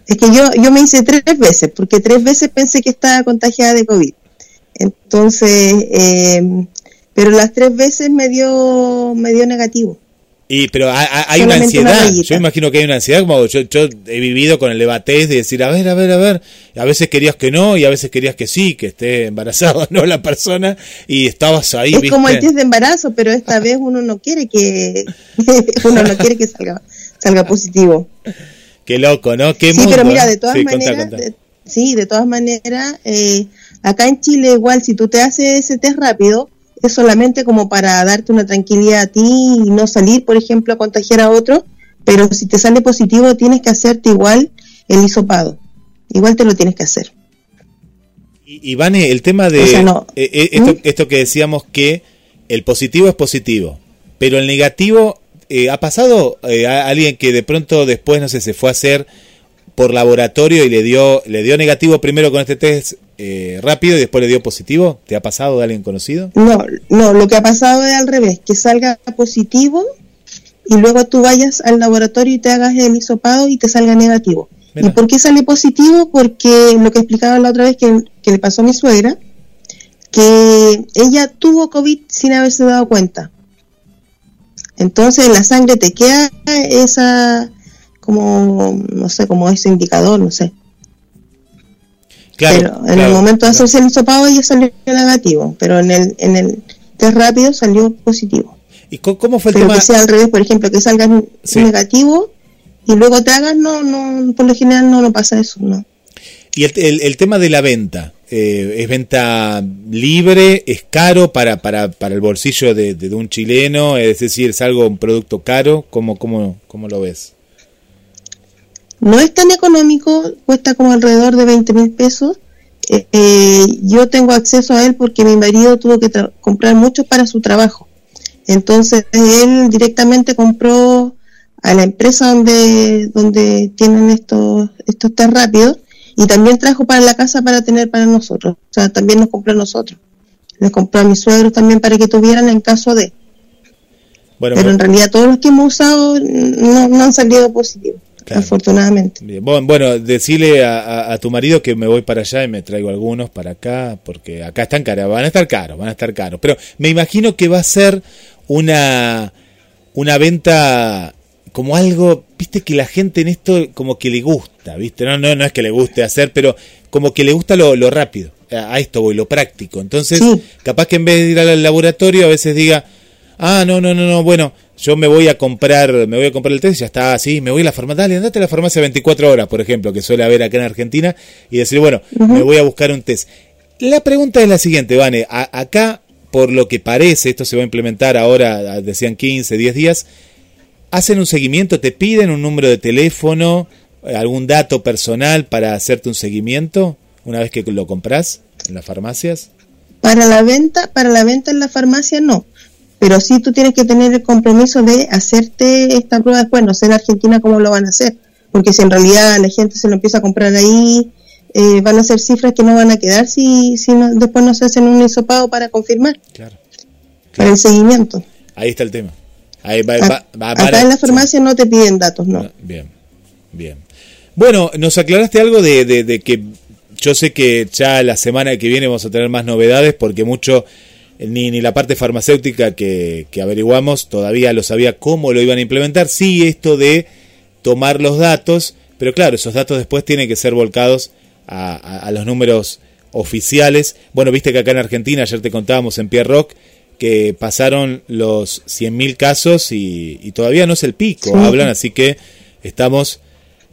Es que yo, yo me hice tres veces, porque tres veces pensé que estaba contagiada de COVID. Entonces, eh, pero las tres veces me dio, me dio negativo. Y, pero hay, hay- una ansiedad. yo imagino que hay una ansiedad, como yo, yo he vivido con el Evatest de decir, a ver, a ver, a ver. A veces querías que no y a veces querías que sí, que esté embarazada no la persona y estabas ahí, es ¿viste? como el test de embarazo, pero esta vez uno no quiere que, uno no quiere que salga, salga positivo. Qué loco, ¿no? Qué sí, mundo, pero mira, ¿eh? de todas Sí, contá, maneras, contá. de- sí, de todas maneras, eh, acá en Chile igual, si tú te haces ese test rápido, es solamente como para darte una tranquilidad a ti y no salir, por ejemplo, a contagiar a otro, pero si te sale positivo tienes que hacerte igual el hisopado, igual te lo tienes que hacer. Vane, el tema de O sea, no. eh, esto, ¿Mm? esto que decíamos que el positivo es positivo, pero el negativo, eh, ¿ha pasado eh, a alguien que de pronto después, no sé, se fue a hacer por laboratorio y le dio, le dio negativo primero con este test eh, rápido y después le dio positivo? ¿Te ha pasado de alguien conocido? No, no, lo que ha pasado es al revés, que salga positivo y luego tú vayas al laboratorio y te hagas el hisopado y te salga negativo. Mira. ¿Y por qué sale positivo? Porque lo que explicaba la otra vez que, que le pasó a mi suegra, que ella tuvo COVID sin haberse dado cuenta. Entonces en la sangre te queda esa, como, no sé, como ese indicador, no sé. Claro. pero en claro, el momento de hacerse el hisopado ella salió negativo, pero en el, en el test rápido salió positivo. ¿Y cómo fue el Pero tema? que sea al revés, por ejemplo, que salgas Sí. negativo y luego te hagas, no, no, por lo general no, no pasa eso, no. Y el, el- el tema de la venta, eh, ¿es venta libre? ¿Es caro para, para, para el bolsillo de, de- de un chileno? Es decir, ¿es algo, un producto caro? ¿Cómo, cómo, cómo lo ves? No es tan económico, cuesta como alrededor de 20 mil pesos. Eh, eh, yo tengo acceso a él porque mi marido tuvo que comprar muchos para su trabajo. Entonces él directamente compró a la empresa donde, donde tienen estos, estos test rápidos y también trajo para la casa para tener para nosotros. O sea, también nos compró a nosotros. Les compró a mis suegros también para que tuvieran en caso de. Bueno, Pero en realidad todos los que hemos usado no, no han salido positivos, Claro. afortunadamente. bien. Bueno, decirle a, a- a tu marido que me voy para allá y me traigo algunos para acá, porque acá están caros, van a estar caros, van a estar caros. Pero me imagino que va a ser una, una venta como algo, viste que la gente en esto como que le gusta, viste, no, no, no es que le guste hacer, pero como que le gusta lo, lo rápido, a a esto voy, lo práctico. Entonces, Sí. capaz que en vez de ir al laboratorio a veces diga, ah, no, no, no, no, bueno, yo me voy a comprar, me voy a comprar el test y ya está, así, me voy a la farmacia, dale, andate a la farmacia 24 horas, por ejemplo, que suele haber acá en Argentina, y decir, bueno, me voy a buscar un test. La pregunta es la siguiente, Vane, a- acá, por lo que parece, esto se va a implementar ahora, decían 15, 10 días, hacen un seguimiento, te piden un número de teléfono, eh, algún dato personal para hacerte un seguimiento una vez que lo compras en las farmacias. Para la venta, para la venta en la farmacia no. Pero sí tú tienes que tener el compromiso de hacerte esta prueba después. No sé en Argentina cómo lo van a hacer. Porque si en realidad la gente se lo empieza a comprar ahí, eh, van a ser cifras que no van a quedar si, si no- después no se hacen un hisopado para confirmar, Claro. para el seguimiento. Ahí está el tema. Ahí va, A- va- va- acá para- en la farmacia no te piden datos, no. Ah, Bien, bien. Bueno, nos aclaraste algo de, de- de que yo sé que ya la semana que viene vamos a tener más novedades porque mucho, ni, ni la parte farmacéutica que, que averiguamos todavía lo sabía cómo lo iban a implementar. Sí, esto de tomar los datos, pero claro, esos datos después tienen que ser volcados a, a- a los números oficiales. Bueno, viste que acá en Argentina, ayer te contábamos en Pierre Rock, que pasaron los 100.000 casos y, y todavía no es el pico, Sí. hablan, así que estamos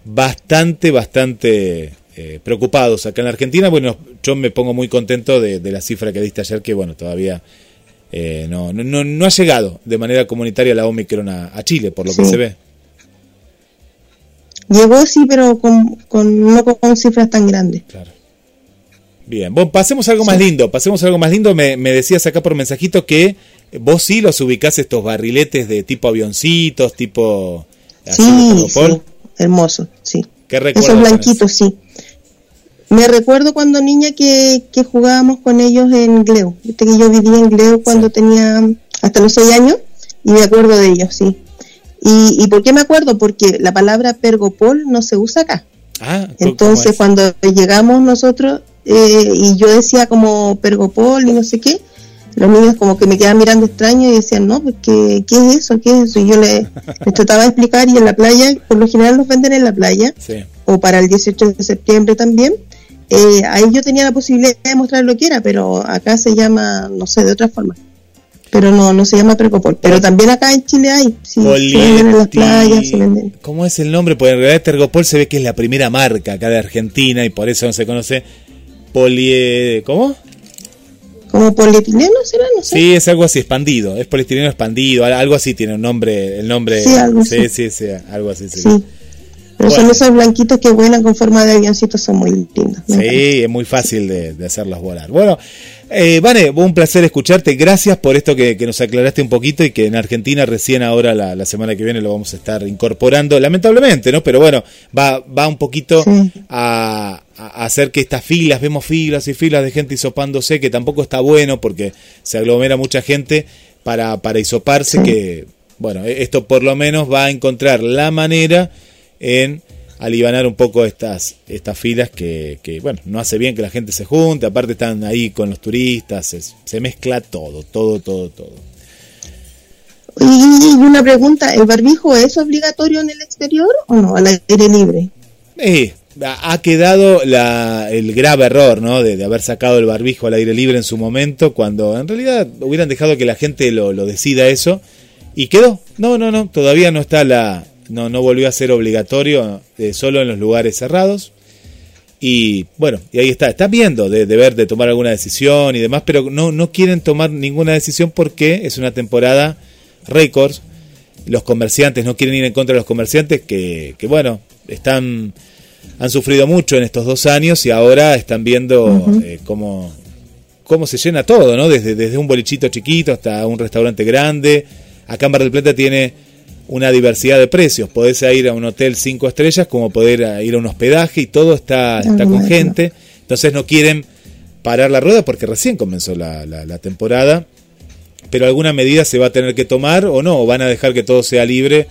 bastante, bastante eh, preocupados acá en la Argentina. Bueno, yo me pongo muy contento de, de la cifra que diste ayer, que bueno, todavía eh, no, no, no, no ha llegado de manera comunitaria la Omicron a, a Chile, por lo que se ve. Llegó sí, pero con, con, no con cifras tan grandes. Claro. Bien, bueno, pasemos a algo más lindo, pasemos a algo más lindo. Me, me decías acá por mensajito que vos sí los ubicás estos barriletes de tipo avioncitos, tipo... así Sí, hermoso, sí. ¿Qué Esos tenés? blanquitos, sí. Me recuerdo cuando niña que, que jugábamos con ellos en Gleu. Viste que yo vivía en Gleu cuando tenía hasta los seis años y me acuerdo de ellos, sí. ¿Y, ¿Y por qué me acuerdo? Porque la palabra pergopol no se usa acá. Ah, ¿cómo- Entonces cuando llegamos nosotros eh, y yo decía como pergopol y no sé qué, los niños como que me quedaban mirando extraño y decían, no, pues ¿qué, qué es eso? ¿Qué es eso? Y yo le- les trataba de explicar y en la playa, por lo general los venden en la playa Sí. o para el 18 de septiembre también. Eh, ahí yo tenía la posibilidad de mostrar lo que era, pero acá se llama, no sé, de otra forma. pero no, no se llama Precopol. Pero también acá en Chile hay, sí, se venden en las playas, se venden. ¿Cómo es el nombre? Porque en realidad Tergopol se ve que es la primera marca acá de Argentina y por eso no se conoce poli... ¿Cómo? ¿Como polietileno será? No sé. Sí, es algo así, expandido. Es poliestireno expandido, al- algo así tiene un nombre, el nombre. Sí, algo sí, así. sí, sí, algo así. sí. Sí. Pero Bueno. son esos blanquitos que vuelan con forma de avioncito, son muy encanta. Sí, es muy fácil de, de hacerlos volar. Bueno, eh, Vane, un placer escucharte. Gracias por esto que, que nos aclaraste un poquito y que en Argentina recién ahora la, la semana que viene lo vamos a estar incorporando, lamentablemente, ¿no? Pero bueno, va, va un poquito Sí. a, a hacer que estas filas, vemos filas y filas de gente hisopándose, que tampoco está bueno porque se aglomera mucha gente para, para hisoparse, Sí. que, bueno, e- esto por lo menos va a encontrar la manera en alivianar un poco estas, estas filas que, que, bueno, no hace bien que la gente se junte, aparte están ahí con los turistas, se, se mezcla todo, todo, todo, todo. Y una pregunta, ¿el barbijo es obligatorio en el exterior o no? Al aire libre. Eh, ha ha quedado la, el grave error, ¿no? De, de haber sacado el barbijo al aire libre en su momento, cuando en realidad hubieran dejado que la gente lo, lo decida eso, y quedó. No, no, no, todavía no está la, no, no volvió a ser obligatorio, eh, solo en los lugares cerrados. Y bueno, y ahí está, están viendo de, de ver, de tomar alguna decisión y demás, pero no, no quieren tomar ninguna decisión porque es una temporada récords. Los comerciantes no quieren ir en contra de los comerciantes que, que bueno, están han sufrido mucho en estos dos años y ahora están viendo eh, cómo, cómo se llena todo, ¿no? Desde, desde un bolichito chiquito hasta un restaurante grande. Acá en Mar del Plata tiene una diversidad de precios. Podés ir a un hotel cinco estrellas como poder ir a un hospedaje y todo está, está con gente. Entonces no quieren parar la rueda porque recién comenzó la, la- la temporada. Pero alguna medida se va a tener que tomar o no, o van a dejar que todo sea libre.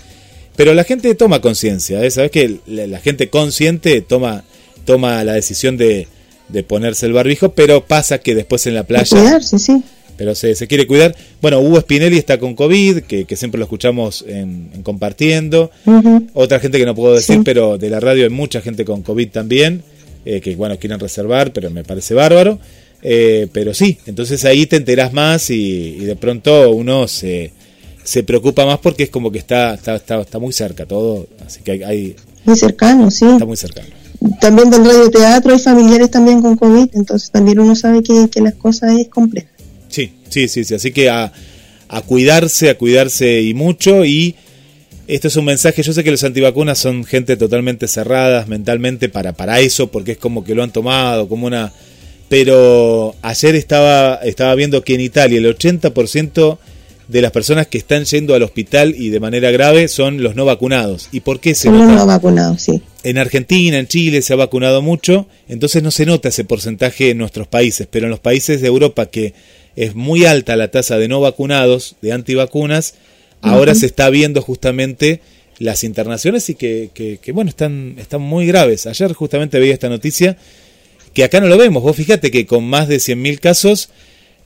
Pero la gente toma conciencia, ¿eh? ¿sabes que la, la gente consciente toma, toma la decisión de, de ponerse el barbijo, pero pasa que después en la playa cuidarse, sí. Pero se, se quiere cuidar. Bueno, Hugo Spinelli está con COVID, que, que siempre lo escuchamos en, en compartiendo. Otra gente que no puedo decir, Sí. pero de la radio hay mucha gente con COVID también, eh, que bueno, quieren reservar, pero me parece bárbaro. Eh, pero sí, entonces ahí te enterás más y, y de pronto uno se, se preocupa más porque es como que está, está, está, está muy cerca todo, así que hay, hay- Muy cercano, sí. está muy cercano. También del radioteatro hay familiares también con COVID, entonces también uno sabe que, que las cosas es compleja. Sí, sí, sí, sí. Así que a, a cuidarse, a cuidarse y mucho. Y esto es un mensaje. Yo sé que los antivacunas son gente totalmente cerradas mentalmente para, para eso, porque es como que lo han tomado, como una. Pero ayer estaba, estaba viendo que en Italia el 80% de las personas que están yendo al hospital y de manera grave son los no vacunados. ¿Y por qué se los nota? no vacunados, sí. En Argentina, en Chile se ha vacunado mucho, entonces no se nota ese porcentaje en nuestros países, pero en los países de Europa que es muy alta la tasa de no vacunados, de antivacunas, ahora se está viendo justamente las internaciones y que, que- que, bueno, están, están muy graves. Ayer justamente veía esta noticia que acá no lo vemos. Vos fíjate que con más de 100.000 casos,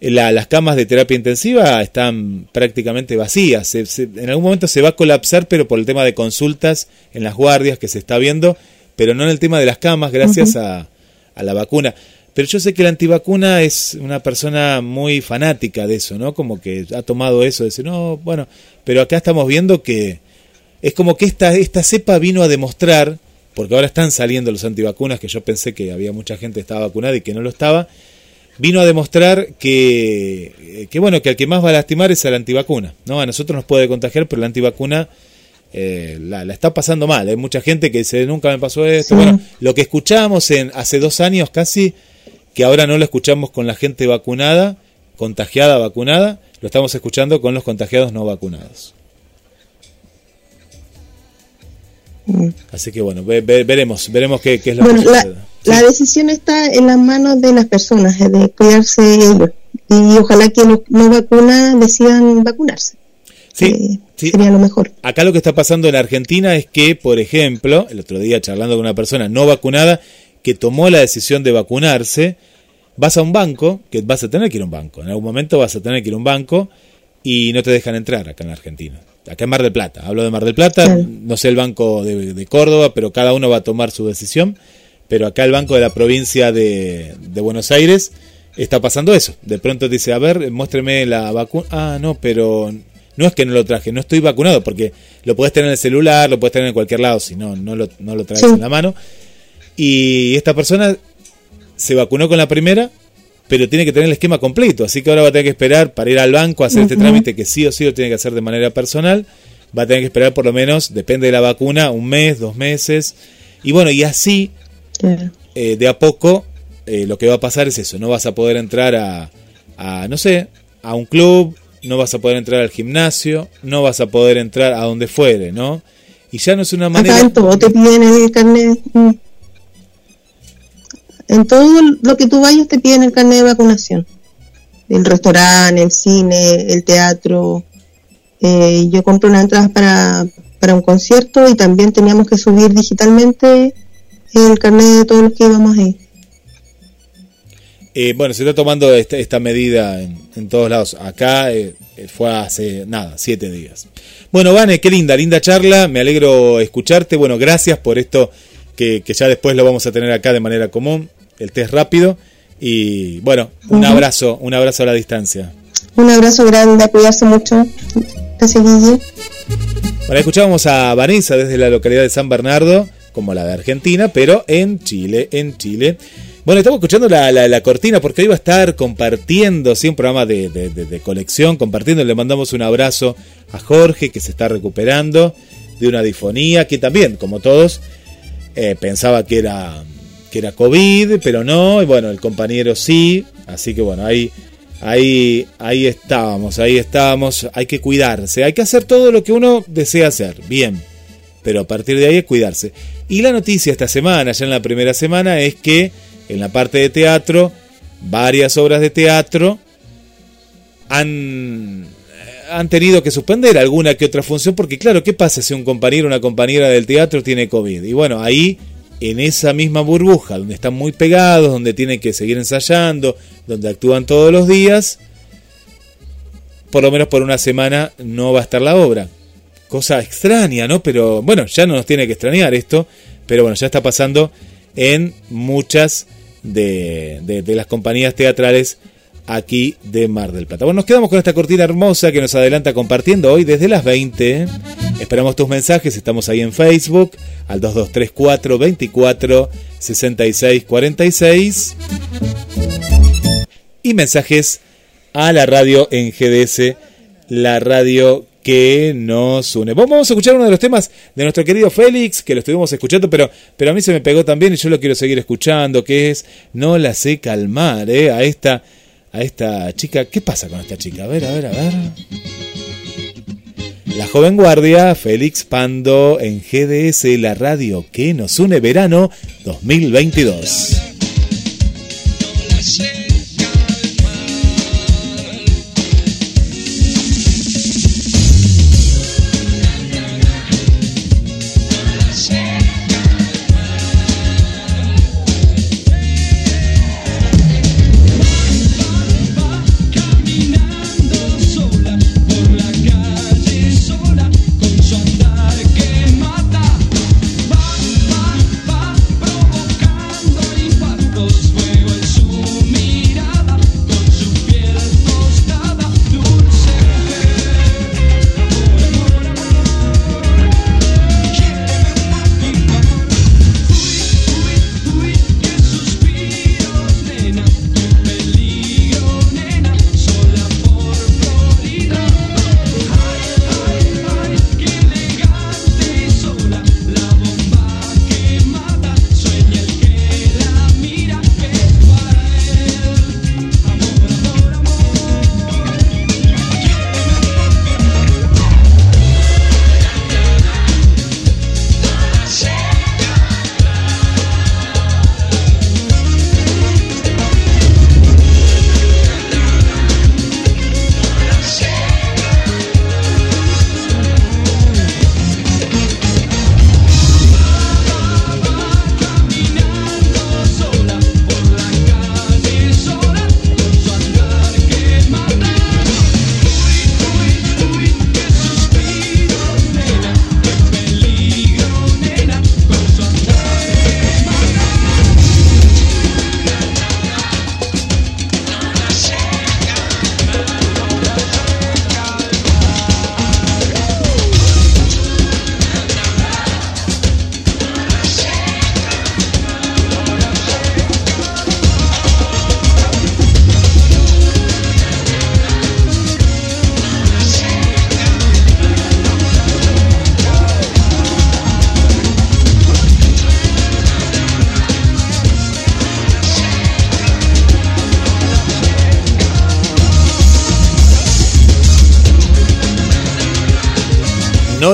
la- las camas de terapia intensiva están prácticamente vacías. Se- se- en algún momento se va a colapsar, pero por el tema de consultas en las guardias que se está viendo, pero no en el tema de las camas, gracias a, a la vacuna. Pero yo sé que la antivacuna es una persona muy fanática de eso, ¿no? Como que ha tomado eso, de decir, no, bueno, pero acá estamos viendo que es como que esta, esta cepa vino a demostrar, porque ahora están saliendo los antivacunas, que yo pensé que había mucha gente que estaba vacunada y que no lo estaba, vino a demostrar que, que bueno, que al que más va a lastimar es a la antivacuna, ¿no? A nosotros nos puede contagiar, pero la antivacuna eh, la, la está pasando mal. Hay mucha gente que dice, nunca me pasó esto. Sí. Bueno, lo que escuchábamos en, hace dos años casi, que ahora no lo escuchamos con la gente vacunada, contagiada, vacunada, lo estamos escuchando con los contagiados no vacunados. Así que bueno, ve- ve- veremos, veremos qué, qué es lo Bueno, que la, sucede. la decisión está en las manos de las personas, eh, de cuidarse ellos. Y ojalá que los no vacunas decidan vacunarse. Sí, Eh, sí. Sería lo mejor. Acá lo que está pasando en Argentina es que, por ejemplo, el otro día charlando con una persona no vacunada que tomó la decisión de vacunarse, vas a un banco, que vas a tener que ir a un banco, en algún momento vas a tener que ir a un banco y no te dejan entrar acá en Argentina. Acá en Mar del Plata, hablo de Mar del Plata, Claro. no sé el banco de, de Córdoba, pero cada uno va a tomar su decisión. Pero acá el banco de la provincia de, de Buenos Aires está pasando eso. De pronto dice, a ver, muéstreme la vacuna. Ah, no, pero no es que no lo traje, no estoy vacunado, porque lo puedes tener en el celular, lo puedes tener en cualquier lado, si no, no lo, no lo traes Sí. en la mano. Y esta persona se vacunó con la primera, pero tiene que tener el esquema completo, así que ahora va a tener que esperar para ir al banco a hacer este trámite que sí o sí lo tiene que hacer de manera personal. Va a tener que esperar por lo menos, depende de la vacuna, un mes, dos meses. Y bueno, y así eh, de a poco eh, lo que va a pasar es eso, no vas a poder entrar a, a, no sé, a un club, no vas a poder entrar al gimnasio, no vas a poder entrar a donde fuere, ¿no? Y ya no es una Acá manera... en todo te piden el carnet. mm. En todo lo que tú vayas te piden el carnet de vacunación. El restaurante, el cine, el teatro. Eh, yo compré una entrada para, para un concierto y también teníamos que subir digitalmente el carnet de todos los que íbamos a ir. Eh, bueno, se está tomando esta, esta medida en, en todos lados. Acá eh, eh, fue hace nada, siete días. Bueno, Vane, qué linda, linda charla. Me alegro escucharte. Bueno, gracias por esto que, que ya después lo vamos a tener acá de manera común. El test rápido. Y bueno, un abrazo, un abrazo a la distancia. Un abrazo grande, a cuidarse mucho. Gracias, Guille. Bueno, escuchábamos a Vanessa desde la localidad de San Bernardo, como la de Argentina, pero en Chile, en Chile. Bueno, estamos escuchando la, la- cortina porque hoy va a estar compartiendo, sí, un programa de- de colección, compartiendo. Le mandamos un abrazo a Jorge, que se está recuperando de una difonía, que también, como todos, eh, pensaba que era, que era COVID, pero no, y bueno, el compañero sí, así que bueno, ahí, ahí, ahí estábamos, ahí estábamos, hay que cuidarse, hay que hacer todo lo que uno desea hacer, bien, pero a partir de ahí es cuidarse. Y la noticia esta semana, ya en la primera semana, es que en la parte de teatro, varias obras de teatro han, han tenido que suspender alguna que otra función, porque claro, ¿qué pasa si un compañero o una compañera del teatro tiene COVID? Y bueno, ahí, en esa misma burbuja, donde están muy pegados, donde tienen que seguir ensayando, donde actúan todos los días, por lo menos por una semana no va a estar la obra. Cosa extraña, ¿no? Pero bueno, ya no nos tiene que extrañar esto, pero bueno, ya está pasando en muchas de, de- las compañías teatrales aquí de Mar del Plata. Bueno, nos quedamos con esta cortina hermosa que nos adelanta compartiendo hoy desde las 20. Esperamos tus mensajes, estamos ahí en Facebook al 2234 24 66 46 y mensajes a la radio en GDS, la radio que nos une. Vamos a escuchar uno de los temas de nuestro querido Félix, que lo estuvimos escuchando, pero, pero a mí se me pegó también y yo lo quiero seguir escuchando, que es No la sé calmar, ¿eh? A esta, a esta chica. ¿Qué pasa con esta chica? A ver, a ver, a ver. La joven guardia, Félix Pando, en GDS, la radio que nos une verano 2022. Caminando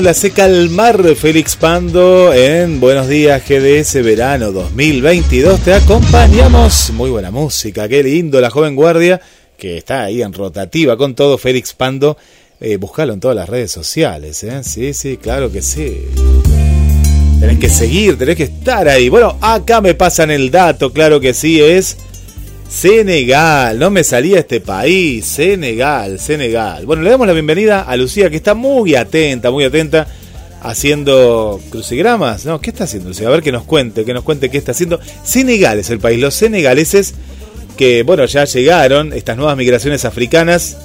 la sé calmar, Félix Pando, en Buenos Días GDS Verano 2022. Te acompañamos. Muy buena música, qué lindo, la joven guardia, que está ahí en rotativa con todo, Félix Pando. Eh, buscalo en todas las redes sociales, ¿eh? Sí, sí, claro que sí. Tenés que seguir, tenés que estar ahí. Bueno, acá me pasan el dato, claro que sí, es Senegal. No me salía este país. Senegal, Senegal. Bueno, le damos la bienvenida a Lucía, que está muy atenta, muy atenta, haciendo crucigramas. No, ¿qué está haciendo Lucía? A ver que nos cuente, que nos cuente qué está haciendo. Senegal es el país. Los senegaleses que, bueno, ya llegaron, estas nuevas migraciones africanas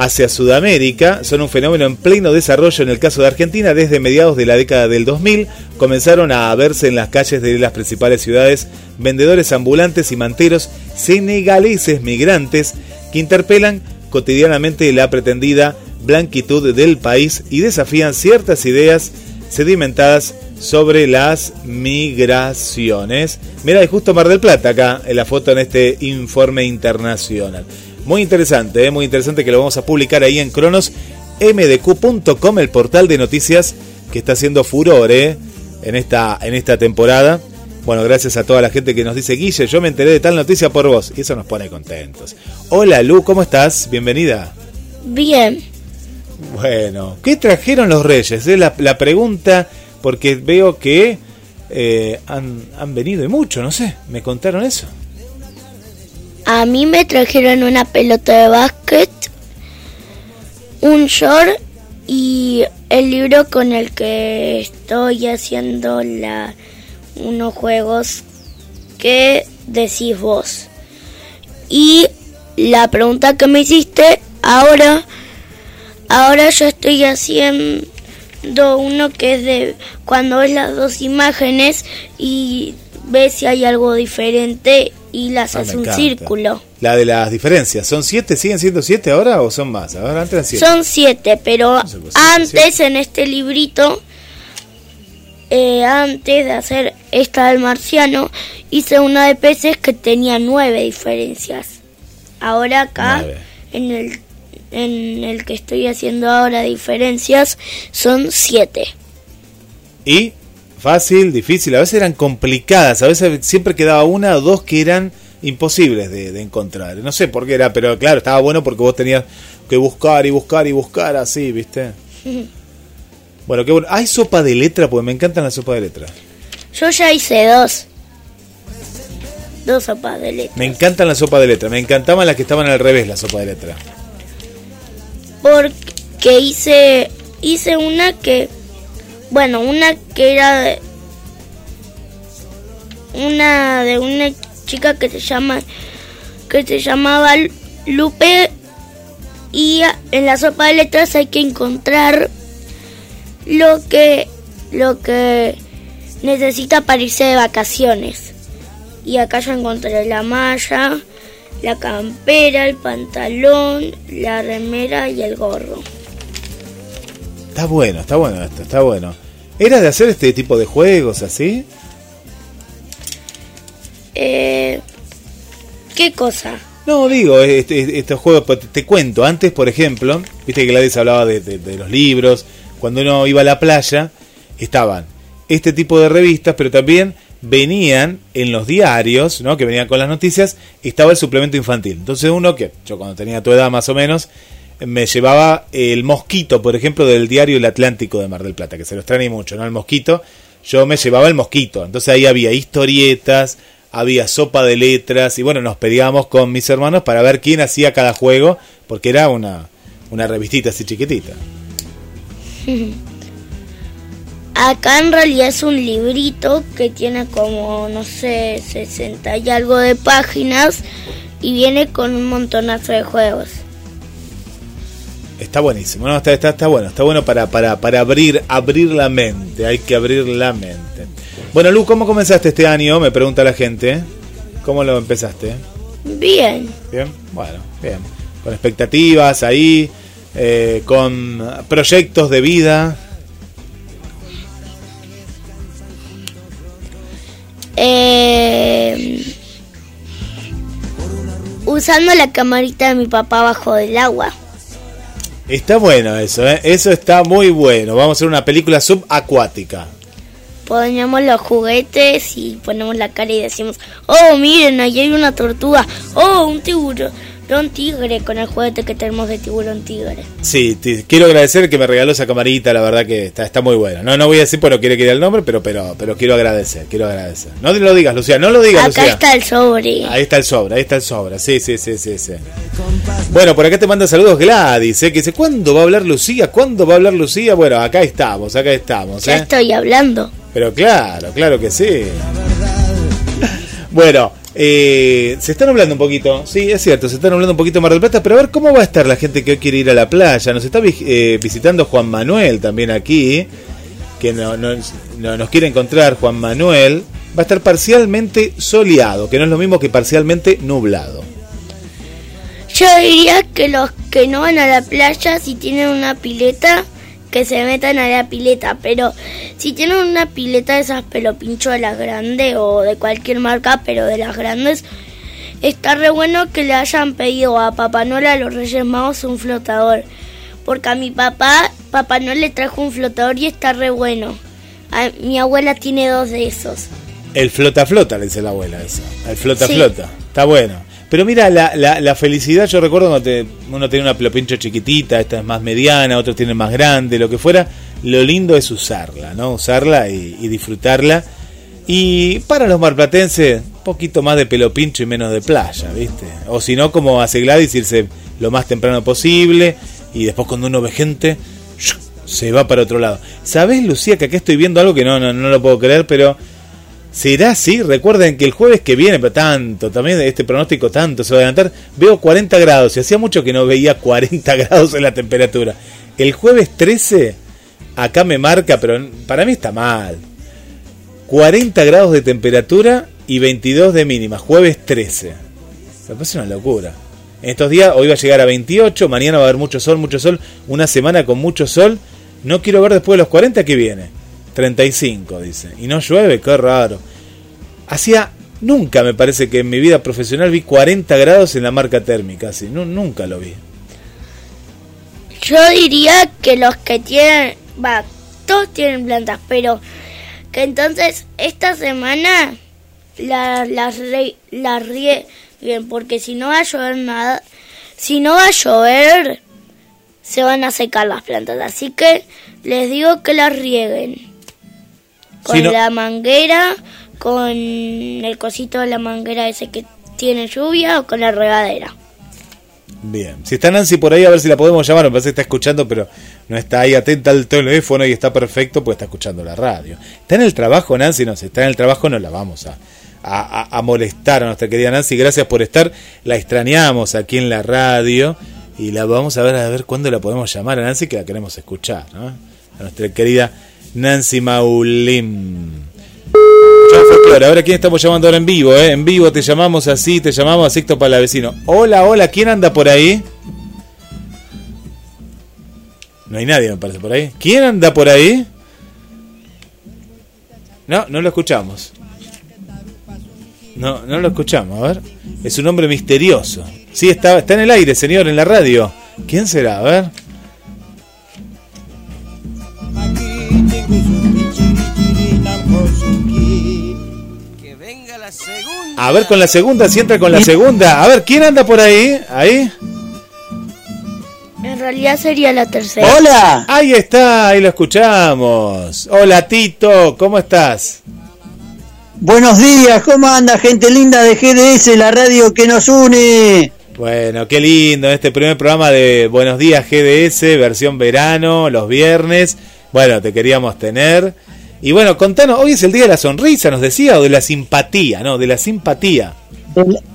hacia Sudamérica son un fenómeno en pleno desarrollo en el caso de Argentina desde mediados de la década del 2000 comenzaron a verse en las calles de las principales ciudades vendedores ambulantes y manteros senegaleses migrantes que interpelan cotidianamente la pretendida blanquitud del país y desafían ciertas ideas sedimentadas sobre las migraciones. Mira, hay justo Mar del Plata acá en la foto en este informe internacional. Muy interesante, ¿eh? muy interesante que lo vamos a publicar ahí en cronosmdq.com, el portal de noticias que está haciendo furor ¿eh? en, esta, en esta temporada. Bueno, gracias a toda la gente que nos dice, Guille, yo me enteré de tal noticia por vos. Y eso nos pone contentos. Hola Lu, ¿cómo estás? Bienvenida. Bien. Bueno, ¿qué trajeron los reyes? Es la, la pregunta, porque veo que eh, han, han venido y mucho, no sé, me contaron eso. A mí me trajeron una pelota de básquet, un short y el libro con el que estoy haciendo la, unos juegos que decís vos. Y la pregunta que me hiciste, ahora, ahora yo estoy haciendo uno que es de cuando ves las dos imágenes y ves si hay algo diferente y las Ah, hace un encanta. círculo. La de las diferencias, ¿son siete? ¿Siguen siendo siete ahora o son más? Ahora antes eran siete. Son siete, pero pues, antes en este librito, eh, antes de hacer esta del marciano, hice una de peces que tenía nueve diferencias. Ahora acá, Nueve. en el, en el que estoy haciendo ahora diferencias, son siete. Y fácil, difícil, a veces eran complicadas, a veces siempre quedaba una o dos que eran imposibles de, de encontrar. No sé por qué era, pero claro, estaba bueno porque vos tenías que buscar y buscar y buscar así, ¿viste? Bueno, qué bueno. Hay sopa de letra, porque me encantan las sopas de letra. Yo ya hice dos. Dos sopas de leche. Me encantan las sopas de letra, me encantaban las que estaban al revés, la sopa de letra. porque hice hice una que bueno una que era de una de una chica que se llama que se llamaba Lupe y en la sopa de letras hay que encontrar lo que lo que necesita para irse de vacaciones y acá yo encontré la malla la campera, el pantalón, la remera y el gorro. Está bueno, está bueno esto, está bueno. ¿Era de hacer este tipo de juegos así? Eh, ¿Qué cosa? No, digo, este- estos juegos, pues, te, te cuento, antes, por ejemplo, viste que Gladys hablaba de, de- de los libros, cuando uno iba a la playa, estaban este tipo de revistas, pero también venían en los diarios, ¿no? que venían con las noticias, estaba el suplemento infantil. Entonces uno que, yo cuando tenía tu edad más o menos, me llevaba el mosquito, por ejemplo, del diario El Atlántico de Mar del Plata, que se lo extraña mucho, ¿no? El mosquito, yo me llevaba el mosquito. Entonces ahí había historietas, había sopa de letras, y bueno, nos pedíamos con mis hermanos para ver quién hacía cada juego, porque era una, una revistita así chiquitita. Acá en realidad es un librito que tiene como, no sé, 60 y algo de páginas y viene con un montonazo de juegos. Está buenísimo, ¿no? Está, está, está bueno, está bueno para, para, para abrir, abrir la mente, hay que abrir la mente. Bueno, Lu, ¿cómo comenzaste este año? Me pregunta la gente. ¿Cómo lo empezaste? Bien, Bien, bueno, bien. Con expectativas ahí, eh, con proyectos de vida. eh, usando la camarita de mi papá bajo del agua. Está bueno eso, ¿eh? Eso está muy bueno. Vamos a hacer una película subacuática. Ponemos los juguetes y ponemos la cara y decimos, oh, miren, ahí hay una tortuga, oh, un tiburón tigre con el juguete que tenemos de tiburón tigre. Sí, te- quiero agradecer que me regaló esa camarita, la verdad que está, está muy buena. No, no voy a decir no quiere que diga el nombre, pero, pero, pero quiero agradecer, quiero agradecer. No lo digas, Lucía, no lo digas, Acá Lucía. está el sobre. Ahí está el sobra, ahí está el sobra. Sí, sí, sí, sí, sí. Bueno, por acá te manda saludos Gladys, ¿eh? que dice, ¿cuándo va a hablar Lucía? ¿Cuándo va a hablar Lucía? Bueno, acá estamos, acá estamos. Ya ¿eh? estoy hablando. Pero claro, claro que sí. Bueno, eh, se está nublando un poquito, sí, es cierto, se está nublando un poquito Mar del Plata, pero a ver cómo va a estar la gente que hoy quiere ir a la playa. Nos está eh, visitando Juan Manuel también aquí, que no, no- no- nos quiere encontrar Juan Manuel. Va a estar parcialmente soleado, que no es lo mismo que parcialmente nublado. Yo diría que los que no van a la playa, si tienen una pileta, que se metan a la pileta. Pero si tienen una pileta de esas pelopincholas grandes o de cualquier marca, pero de las grandes, está re bueno que le hayan pedido a Papá Noel a los Reyes Magos un flotador. Porque a mi papá, Papá Noel le trajo un flotador y está re bueno. A- mi abuela tiene dos de esos. El flota flota, le dice la abuela eso. El flota Sí. flota. Está bueno. Pero mira, la, la, la felicidad, yo recuerdo cuando te- uno tiene una pelopincho chiquitita, esta es más mediana, otros tienen más grande, lo que fuera. Lo lindo es usarla, ¿no? Usarla y, y disfrutarla. Y para los marplatenses, un poquito más de pelopincho y menos de playa, ¿viste? O si no, como hace Gladys, irse lo más temprano posible. Y después cuando uno ve gente, se va para otro lado. ¿Sabés, Lucía, que acá estoy viendo algo que no, no, no lo puedo creer, pero ¿Será así? Recuerden que el jueves que viene, pero tanto, también este pronóstico tanto se va a adelantar, veo 40 grados y hacía mucho que no veía 40 grados en la temperatura. El jueves 13, acá me marca, pero para mí está mal. 40 grados de temperatura y 22 de mínima, jueves 13. Me parece una locura. En estos días, hoy va a llegar a 28, mañana va a haber mucho sol, mucho sol, una semana con mucho sol. No quiero ver después de los 40 que viene. 35, dice. Y no llueve, qué raro. Hacía, nunca me parece que en mi vida profesional vi 40 grados en la marca térmica, así. Nu- nunca lo vi. Yo diría que los que tienen, va, todos tienen plantas, pero que entonces esta semana la- las las rieguen, porque si no va a llover nada, si no va a llover, se van a secar las plantas. Así que les digo que las rieguen con Si no- la manguera, con el cosito de la manguera ese que tiene lluvia o con la regadera. Bien. Si está Nancy por ahí, a ver si la podemos llamar. Me parece que está escuchando, pero no está ahí atenta al teléfono y está perfecto, pues está escuchando la radio. ¿Está en el trabajo, Nancy? No, si está en el trabajo, no la vamos a, a, a- a molestar a nuestra querida Nancy. Gracias por estar. La extrañamos aquí en la radio y la vamos a ver a ver cuándo la podemos llamar a Nancy, que la queremos escuchar, ¿no? A nuestra querida Nancy folclore. Ahora, ¿quién estamos llamando ahora en vivo? Eh? En vivo te llamamos así, te llamamos a Sixto Palavecino. Hola, hola, ¿quién anda por ahí? No hay nadie, me parece, por ahí. ¿Quién anda por ahí? No, no lo escuchamos. No, no lo escuchamos, a ver. Es un hombre misterioso. Sí, está, está en el aire, señor, en la radio. ¿Quién será? A ver. A ver con la segunda, si entra con la segunda. A ver, ¿quién anda por ahí? Ahí. En realidad sería la tercera. ¡Hola! Ahí está, ahí lo escuchamos. Hola Tito, ¿cómo estás? Buenos días, ¿cómo anda gente linda de GDS, la radio que nos une? Bueno, qué lindo este primer programa de Buenos Días GDS, versión verano, los viernes. Bueno, te queríamos tener. Y bueno, contanos, hoy es el día de la sonrisa, nos decía, o de la simpatía, ¿no? De la simpatía.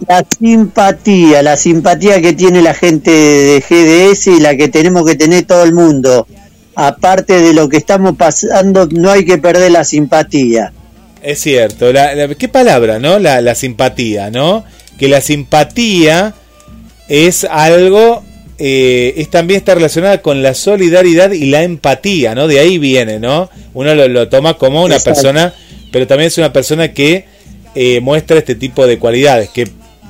La simpatía, la simpatía que tiene la gente de GDS y la que tenemos que tener todo el mundo. Aparte de lo que estamos pasando, no hay que perder la simpatía. Es cierto, la, la- qué palabra, ¿no? La, la simpatía, ¿no? Que la simpatía es algo, eh, es también está relacionada con la solidaridad y la empatía, ¿no? De ahí viene, ¿no? Uno lo, lo toma como una Exacto. persona, pero también es una persona que eh, muestra este tipo de cualidades, que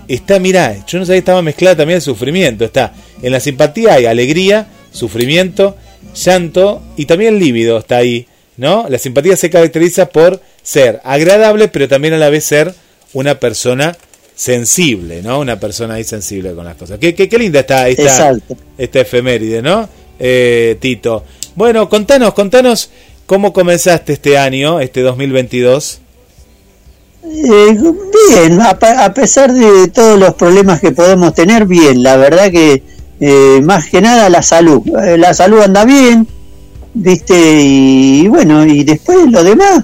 está, mirá, yo no sabía que estaba mezclada también el sufrimiento, está, en la simpatía hay alegría, sufrimiento, llanto y también líbido está ahí, ¿no? La simpatía se caracteriza por ser agradable, pero también a la vez ser una persona sensible, ¿no? Una persona ahí sensible con las cosas. Qué, qué, qué linda está esta, Exacto. esta efeméride, ¿no? Eh, Tito. Bueno, contanos, contanos cómo comenzaste este año, este 2022. Eh, bien, a pesar de todos los problemas que podemos tener, bien, la verdad que eh, más que nada la salud. Eh, la salud anda bien, viste, y bueno, y después lo demás,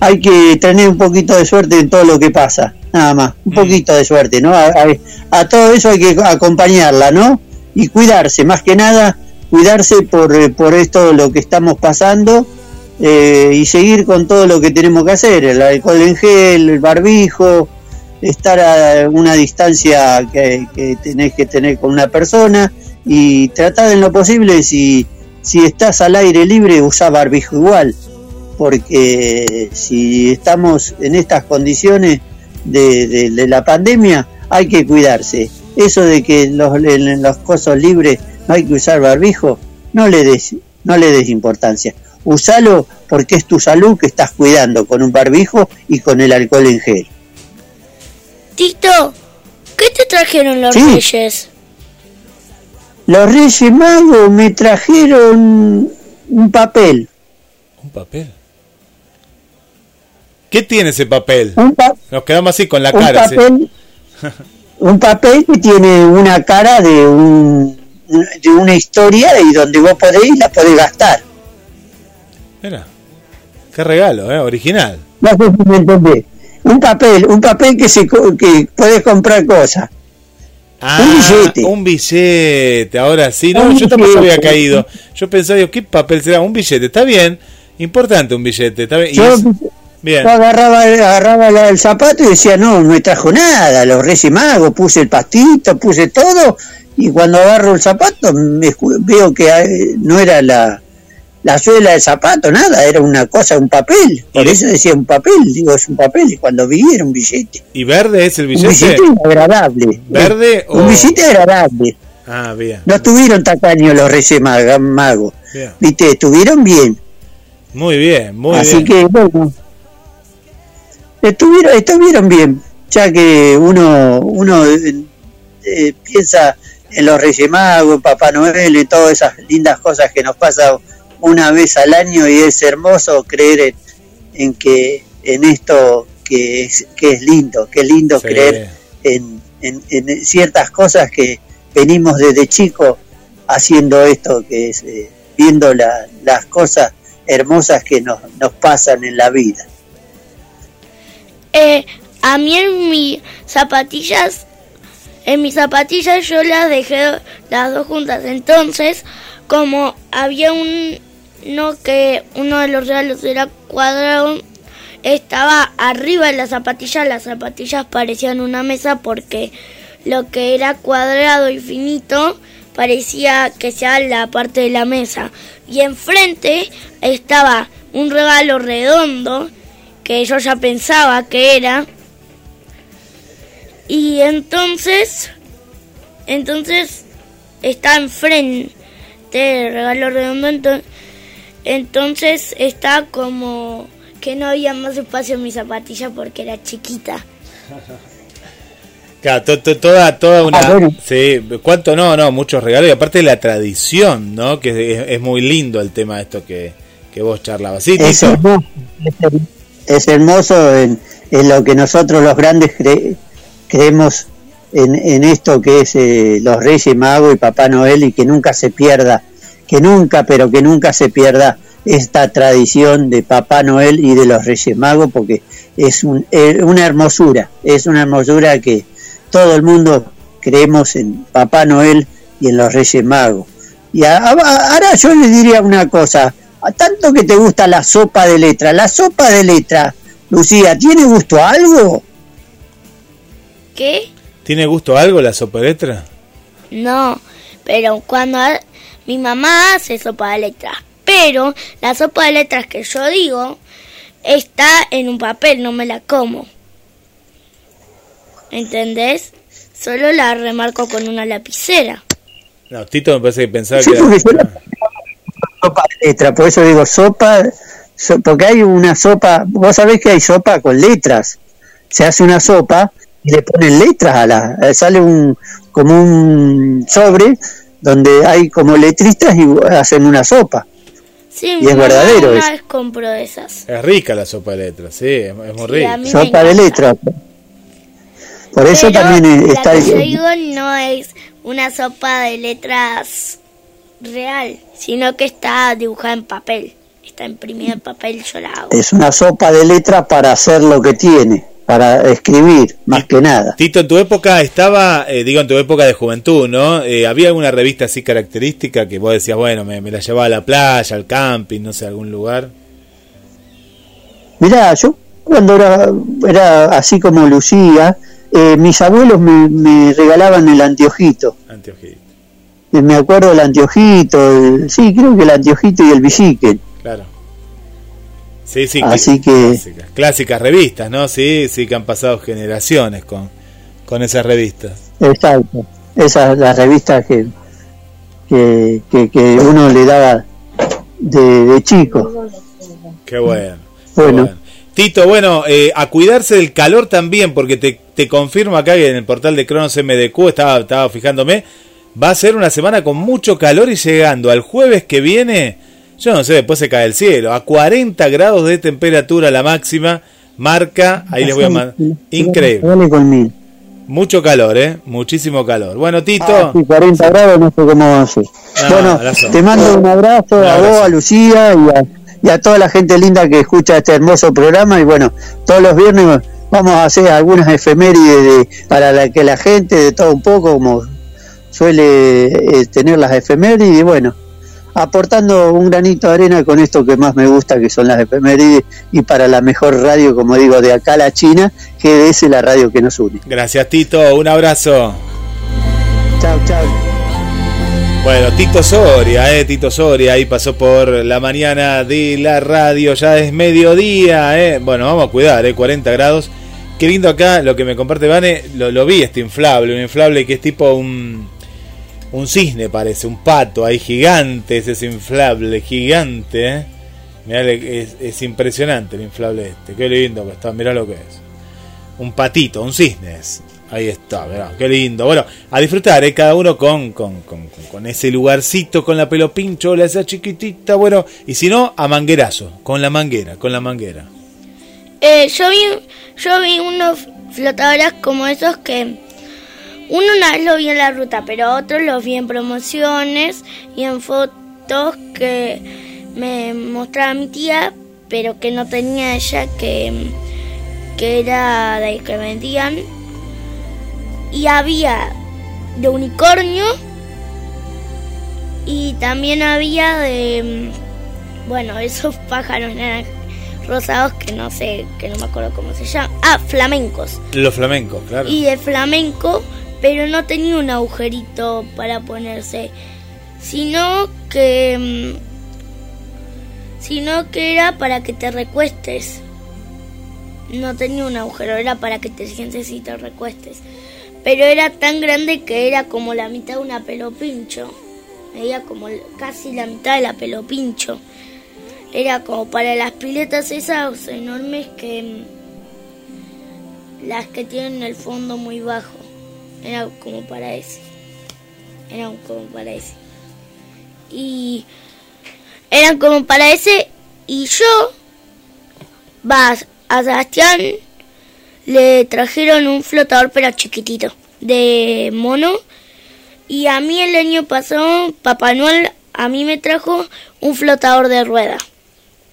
hay que tener un poquito de suerte en todo lo que pasa, nada más, un poquito de suerte, ¿no? A, a- a todo eso hay que acompañarla, ¿no? Y cuidarse, más que nada, cuidarse por, eh, por esto lo que estamos pasando eh, y seguir con todo lo que tenemos que hacer, el alcohol en gel, el barbijo, estar a una distancia que, que tenés que tener con una persona y tratar en lo posible si, si estás al aire libre usar barbijo igual, porque si estamos en estas condiciones de, de- de la pandemia hay que cuidarse. Eso de que los, en los cosos libres no hay que usar barbijo, no le des, no le des importancia. Usalo porque es tu salud que estás cuidando con un barbijo y con el alcohol en gel. Tito, ¿qué te trajeron los Sí. reyes? Los Reyes Magos me trajeron un papel. Un papel. ¿Qué tiene ese papel? Pa- Nos quedamos así con la un cara. sí. papel, un papel que tiene una cara de un de una historia y donde vos podés y la podés gastar. Mira, qué regalo, ¿eh? Original. No sé si me entendés. Un papel, un papel que se que podés comprar cosas. Ah, Un billete. Un billete, ahora sí. No, Un yo tampoco había caído. Yo pensaba, digo, ¿qué papel será? Un billete, está bien. Importante un billete, está bien. Y Yo, bien. yo agarraba, agarraba el zapato y decía, no, no me trajo nada, los Reyes Magos, puse el pastito, puse todo, y cuando agarro el zapato me veo que eh, no era la, la suela del zapato, nada, era una cosa, un papel, por eso decía un papel, digo, es un papel, y cuando vi era un billete. ¿Y verde es el Un billete? billete agradable. ¿Verde Un o- billete agradable. Ah, bien. No estuvieron tacaños los Reyes Magos, Bien. viste, estuvieron bien. Muy bien, muy Así bien. que, bueno, estuvieron, estuvieron bien, ya que uno, uno eh, eh, piensa en los Reyes Magos, en Papá Noel, en todas esas lindas cosas que nos pasan una vez al año y es hermoso creer en, en que en esto que es, que es lindo, que es lindo Sí. creer en, en- en ciertas cosas que venimos desde chico haciendo esto, que es eh, viendo la- las cosas hermosas que nos, nos pasan en la vida. Eh, a mí en mis zapatillas, en mis zapatillas yo las dejé las dos juntas. Entonces, como había un no que uno de los regalos era cuadrado, estaba arriba de las zapatillas. Las zapatillas parecían una mesa porque lo que era cuadrado y finito parecía que sea la parte de la mesa. Y enfrente estaba un regalo redondo que yo ya pensaba que era. Y entonces, entonces está enfrente del regalo redondo, ento- entonces está como que no había más espacio en mi zapatilla porque era chiquita. Claro, to- to- toda, toda una. Ah, bueno. Sí, ¿cuánto? No, no, muchos regalos. Y aparte la tradición, ¿no? Que es, es muy lindo el tema de esto que, que vos charlabas. Sí, Es Tito. Es her- es hermoso en, en lo que nosotros los grandes cre- creemos en, en esto que es eh, los Reyes Magos y Papá Noel y que nunca se pierda, que nunca, pero que nunca se pierda esta tradición de Papá Noel y de los Reyes Magos porque es un- eh, una hermosura, es una hermosura que todo el mundo creemos en Papá Noel y en los Reyes Magos. Y a- ahora yo le diría una cosa, a tanto que te gusta la sopa de letra, la sopa de letra, Lucía, ¿tiene gusto a algo? ¿Qué? ¿Tiene gusto algo la sopa de letra? No, pero cuando ha- mi mamá hace sopa de letras, pero la sopa de letras que yo digo está en un papel, no me la como. ¿Entendés? Solo la remarco con una lapicera. No, Tito me parece que pensaba Sí, que era... la sopa de letra, por eso digo sopa, so- porque hay una sopa, vos sabés que hay sopa con letras, se hace una sopa y le ponen letras a la, eh, sale un como un sobre donde hay como letristas y hacen una sopa. Sí, Y es verdadero una eso. vez compró de esas. Es rica la sopa de letras, sí, es, es muy rica. Sopa de letras. Por eso Pero también la está que yo digo no es una sopa de letras real, sino que está dibujada en papel. Está imprimida en papel, yo la hago. es una sopa de letras para hacer lo que tiene, para escribir, más que nada. Tito, en tu época estaba, eh, digo en tu época de juventud, ¿no? Eh, ¿Había alguna revista así característica que vos decías, bueno, me, me la llevaba a la playa, al camping, no sé, a algún lugar? Mirá, yo cuando era, era así como Lucía, eh, mis abuelos me, me regalaban el anteojito. Anteojito, Me acuerdo el anteojito, el- sí, creo que el anteojito y el bicicle. claro. Sí, sí, Así que- Clásicas, clásicas revistas, ¿no? Sí, sí, que han pasado generaciones con, con esas revistas. Exacto. Esas las revistas que, que, que, que uno le daba de, de chico. Qué bueno. qué Bueno. bueno. Tito, bueno, eh, a cuidarse del calor también, porque te, te confirmo acá que en el portal de Cronos MDQ, estaba, estaba fijándome, va a ser una semana con mucho calor y llegando al jueves que viene, yo no sé, después se cae el cielo, a 40 grados de temperatura la máxima, marca, ahí les voy a mandar, increíble, mucho calor, ¿eh? Muchísimo calor. Bueno, Tito, Ah, sí, 40 grados, no sé cómo va a ser. No, bueno, te mando un abrazo Un a vos, a Lucía y a, y a toda la gente linda que escucha este hermoso programa. Y bueno, todos los viernes vamos a hacer algunas efemérides de- para la que la gente, de todo un poco, como suele eh, tener las efemérides. Y bueno, aportando un granito de arena con esto que más me gusta, que son las efemérides, y para la mejor radio, como digo, de acá a la China, que es la radio que nos une. gracias Tito, un abrazo. Chao, chao. Bueno, Tito Soria, eh, Tito Soria, ahí pasó por la mañana de la radio, ya es mediodía, eh. Bueno, vamos a cuidar, eh, 40 grados. Qué lindo acá, lo que me comparte Vane, lo, lo vi, este inflable, un inflable que es tipo un, un cisne parece, un pato, ahí gigante, ese es inflable, gigante, eh. Es, es impresionante el inflable este, qué lindo que está, mirá lo que es. Un patito, un cisne. Ahí está, mirá, qué lindo. Bueno, a disfrutar, ¿eh? cada uno con, con, con, con- ese lugarcito, con la pelo pinchola, esa chiquitita, bueno, y si no, a manguerazo, con la manguera, con la manguera. Eh, yo vi, yo vi unos flotadores como esos que uno una vez lo vi en la ruta, pero otros los vi en promociones y en fotos que me mostraba mi tía, pero que no tenía ella, que, que era de que vendían. Y había de unicornio y también había de, bueno, esos pájaros naran- rosados que no sé, que no me acuerdo cómo se llaman. Ah, flamencos. Los flamencos, claro. Y de flamenco, pero no tenía un agujerito para ponerse, sino que mm, sino que era para que te recuestes. No tenía un agujero, era para que te sientes y te recuestes. Pero era tan grande que era como la mitad de una pelo pincho. Medía como casi la mitad de la pelo pincho. Era como para las piletas esas enormes que mm, las que tienen el fondo muy bajo. Era como para ese. Eran como para ese. Y eran como para ese. Y yo, vas a Sebastián, le trajeron un flotador pero chiquitito, de mono. Y a mí el año pasado, Papá Noel a mí me trajo un flotador de rueda.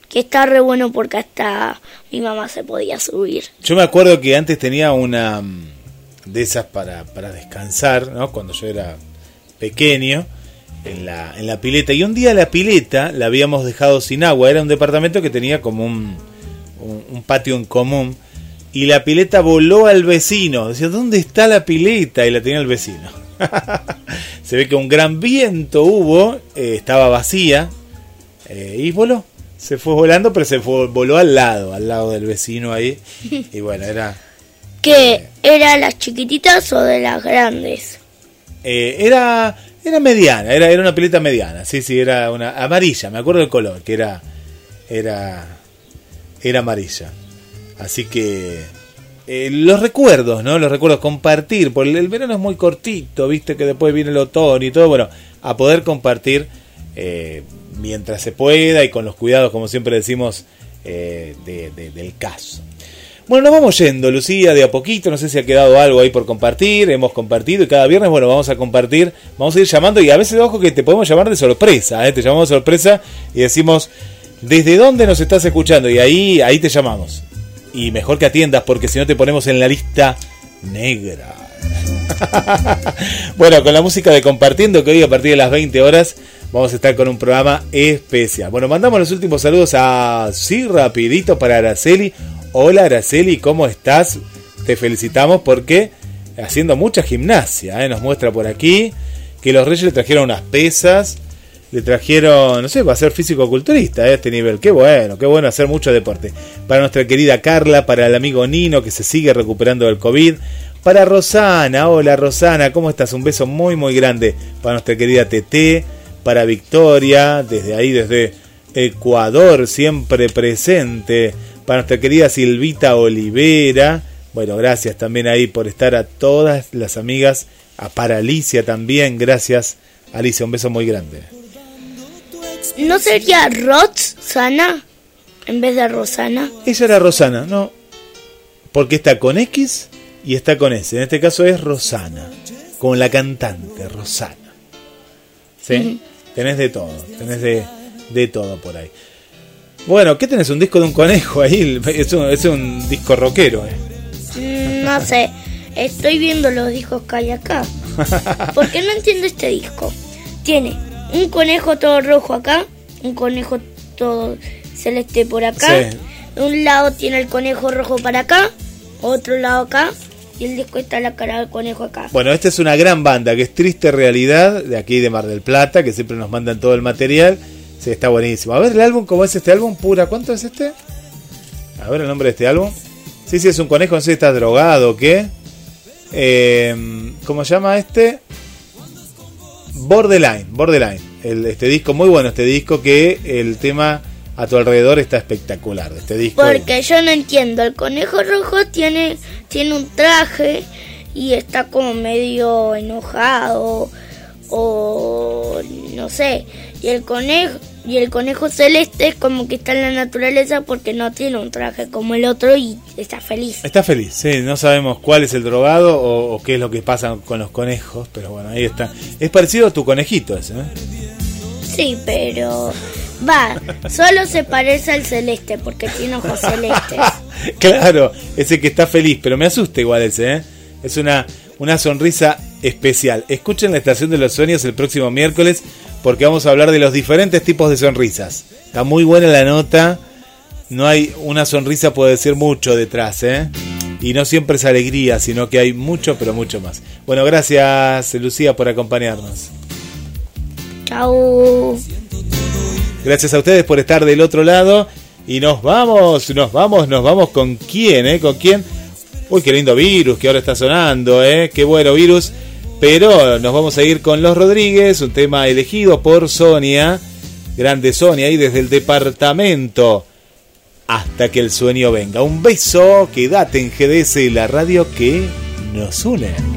Que está re bueno porque hasta mi mamá se podía subir. Yo me acuerdo que antes tenía una mm, de esas para, para descansar, ¿no? Cuando yo era pequeño, en la, en la pileta. Y un día la pileta la habíamos dejado sin agua. Era un departamento que tenía como un, un, un patio en común. Y la pileta voló al vecino. Decía, ¿dónde está la pileta? Y la tenía el vecino. Se ve que un gran viento hubo, eh, estaba vacía eh, y voló. Se fue volando, pero se fue, voló al lado, al lado del vecino ahí. Y bueno, era ¿Que era las chiquititas o de las grandes? eh, era Era mediana, era, era una pileta mediana, sí, sí, era una amarilla, me acuerdo del color, que era, era, era amarilla. Así que eh, los recuerdos, ¿no? Los recuerdos, compartir, porque el, verano es muy cortito, viste que después viene el otoño y todo, bueno, a poder compartir eh, mientras se pueda y con los cuidados, como siempre decimos, eh, de- del caso. Bueno, nos vamos yendo, Lucía, de a poquito. No sé si ha quedado algo ahí por compartir. Hemos compartido y cada viernes, bueno, vamos a compartir. Vamos a ir llamando y a veces, ojo, que te podemos llamar de sorpresa. ¿eh? Te llamamos de sorpresa y decimos, ¿desde dónde nos estás escuchando? Y ahí, ahí te llamamos. Y mejor que atiendas porque si no te ponemos en la lista negra. bueno, con la música de Compartiendo, que hoy a partir de las 20 horas vamos a estar con un programa especial. Bueno, mandamos los últimos saludos a sí, rapidito para Araceli. Hola Araceli, ¿cómo estás? Te felicitamos porque haciendo mucha gimnasia, ¿eh? nos muestra por aquí que los reyes le trajeron unas pesas, le trajeron, no sé, va a ser físico-culturista a este nivel. Qué bueno, qué bueno hacer mucho deporte. Para nuestra querida Carla, para el amigo Nino que se sigue recuperando del COVID. Para Rosana, hola Rosana, ¿cómo estás? Un beso muy muy grande para nuestra querida TT, para Victoria, desde ahí, desde Ecuador, siempre presente, para nuestra querida Silvita Olivera, bueno, gracias también ahí por estar a todas las amigas, a para Alicia también, gracias Alicia, un beso muy grande. ¿No sería Roxana en vez de Rosana? Ella era Rosana, no, porque está con X y está con S, en este caso es Rosana, con la cantante Rosana. ¿Sí? Tenés de todo, tenés de, de todo por ahí. Bueno, ¿qué tenés? Un disco de un conejo ahí, es un, es un disco rockero. ¿eh? Mm, No sé, estoy viendo los discos que hay acá. Porque no entiendo este disco. Tiene un conejo todo rojo acá, un conejo todo celeste por acá. Sí. De un lado tiene el conejo rojo para acá, otro lado acá, y el disco está la cara del conejo acá. Bueno, esta es una gran banda que es Triste Realidad, de aquí de Mar del Plata, que siempre nos mandan todo el material. Sí, está buenísimo. A ver el álbum, ¿cómo es este álbum? Pura, ¿cuánto es este? A ver el nombre de este álbum. Sí, sí, es un conejo, no sé si está drogado o qué. Eh, ¿Cómo se llama este? Borderline, Borderline. Este disco, muy bueno este disco, que el tema a tu alrededor está espectacular. Este disco. Porque yo no entiendo, el conejo rojo tiene, tiene un traje y está como medio enojado o no sé. Y el conejo y el conejo celeste es como que está en la naturaleza porque no tiene un traje como el otro y está feliz. Está feliz, sí, no sabemos cuál es el drogado o, o qué es lo que pasa con los conejos, pero bueno, ahí está. Es parecido a tu conejito ese, ¿eh? Sí, pero va, solo se parece al celeste porque tiene ojos celestes. Claro, ese que está feliz, pero me asusta igual ese, ¿eh? Es una, una sonrisa especial. Escuchen la Estación de los Sueños el próximo miércoles porque vamos a hablar de los diferentes tipos de sonrisas. Está muy buena la nota. No hay una sonrisa puede decir mucho detrás, ¿eh? Y no siempre es alegría, sino que hay mucho, pero mucho más. Bueno, gracias Lucía por acompañarnos. Chau. Gracias a ustedes por estar del otro lado. Y nos vamos, nos vamos, nos vamos con quién, ¿eh? ¿Con quién? Uy, qué lindo virus que ahora está sonando, ¿eh? Qué bueno virus. Pero nos vamos a ir con Los Rodríguez, un tema elegido por Sonia. Grande Sonia, ahí desde el departamento. Hasta que el sueño venga. Un beso, quédate en GDS, la radio que nos une.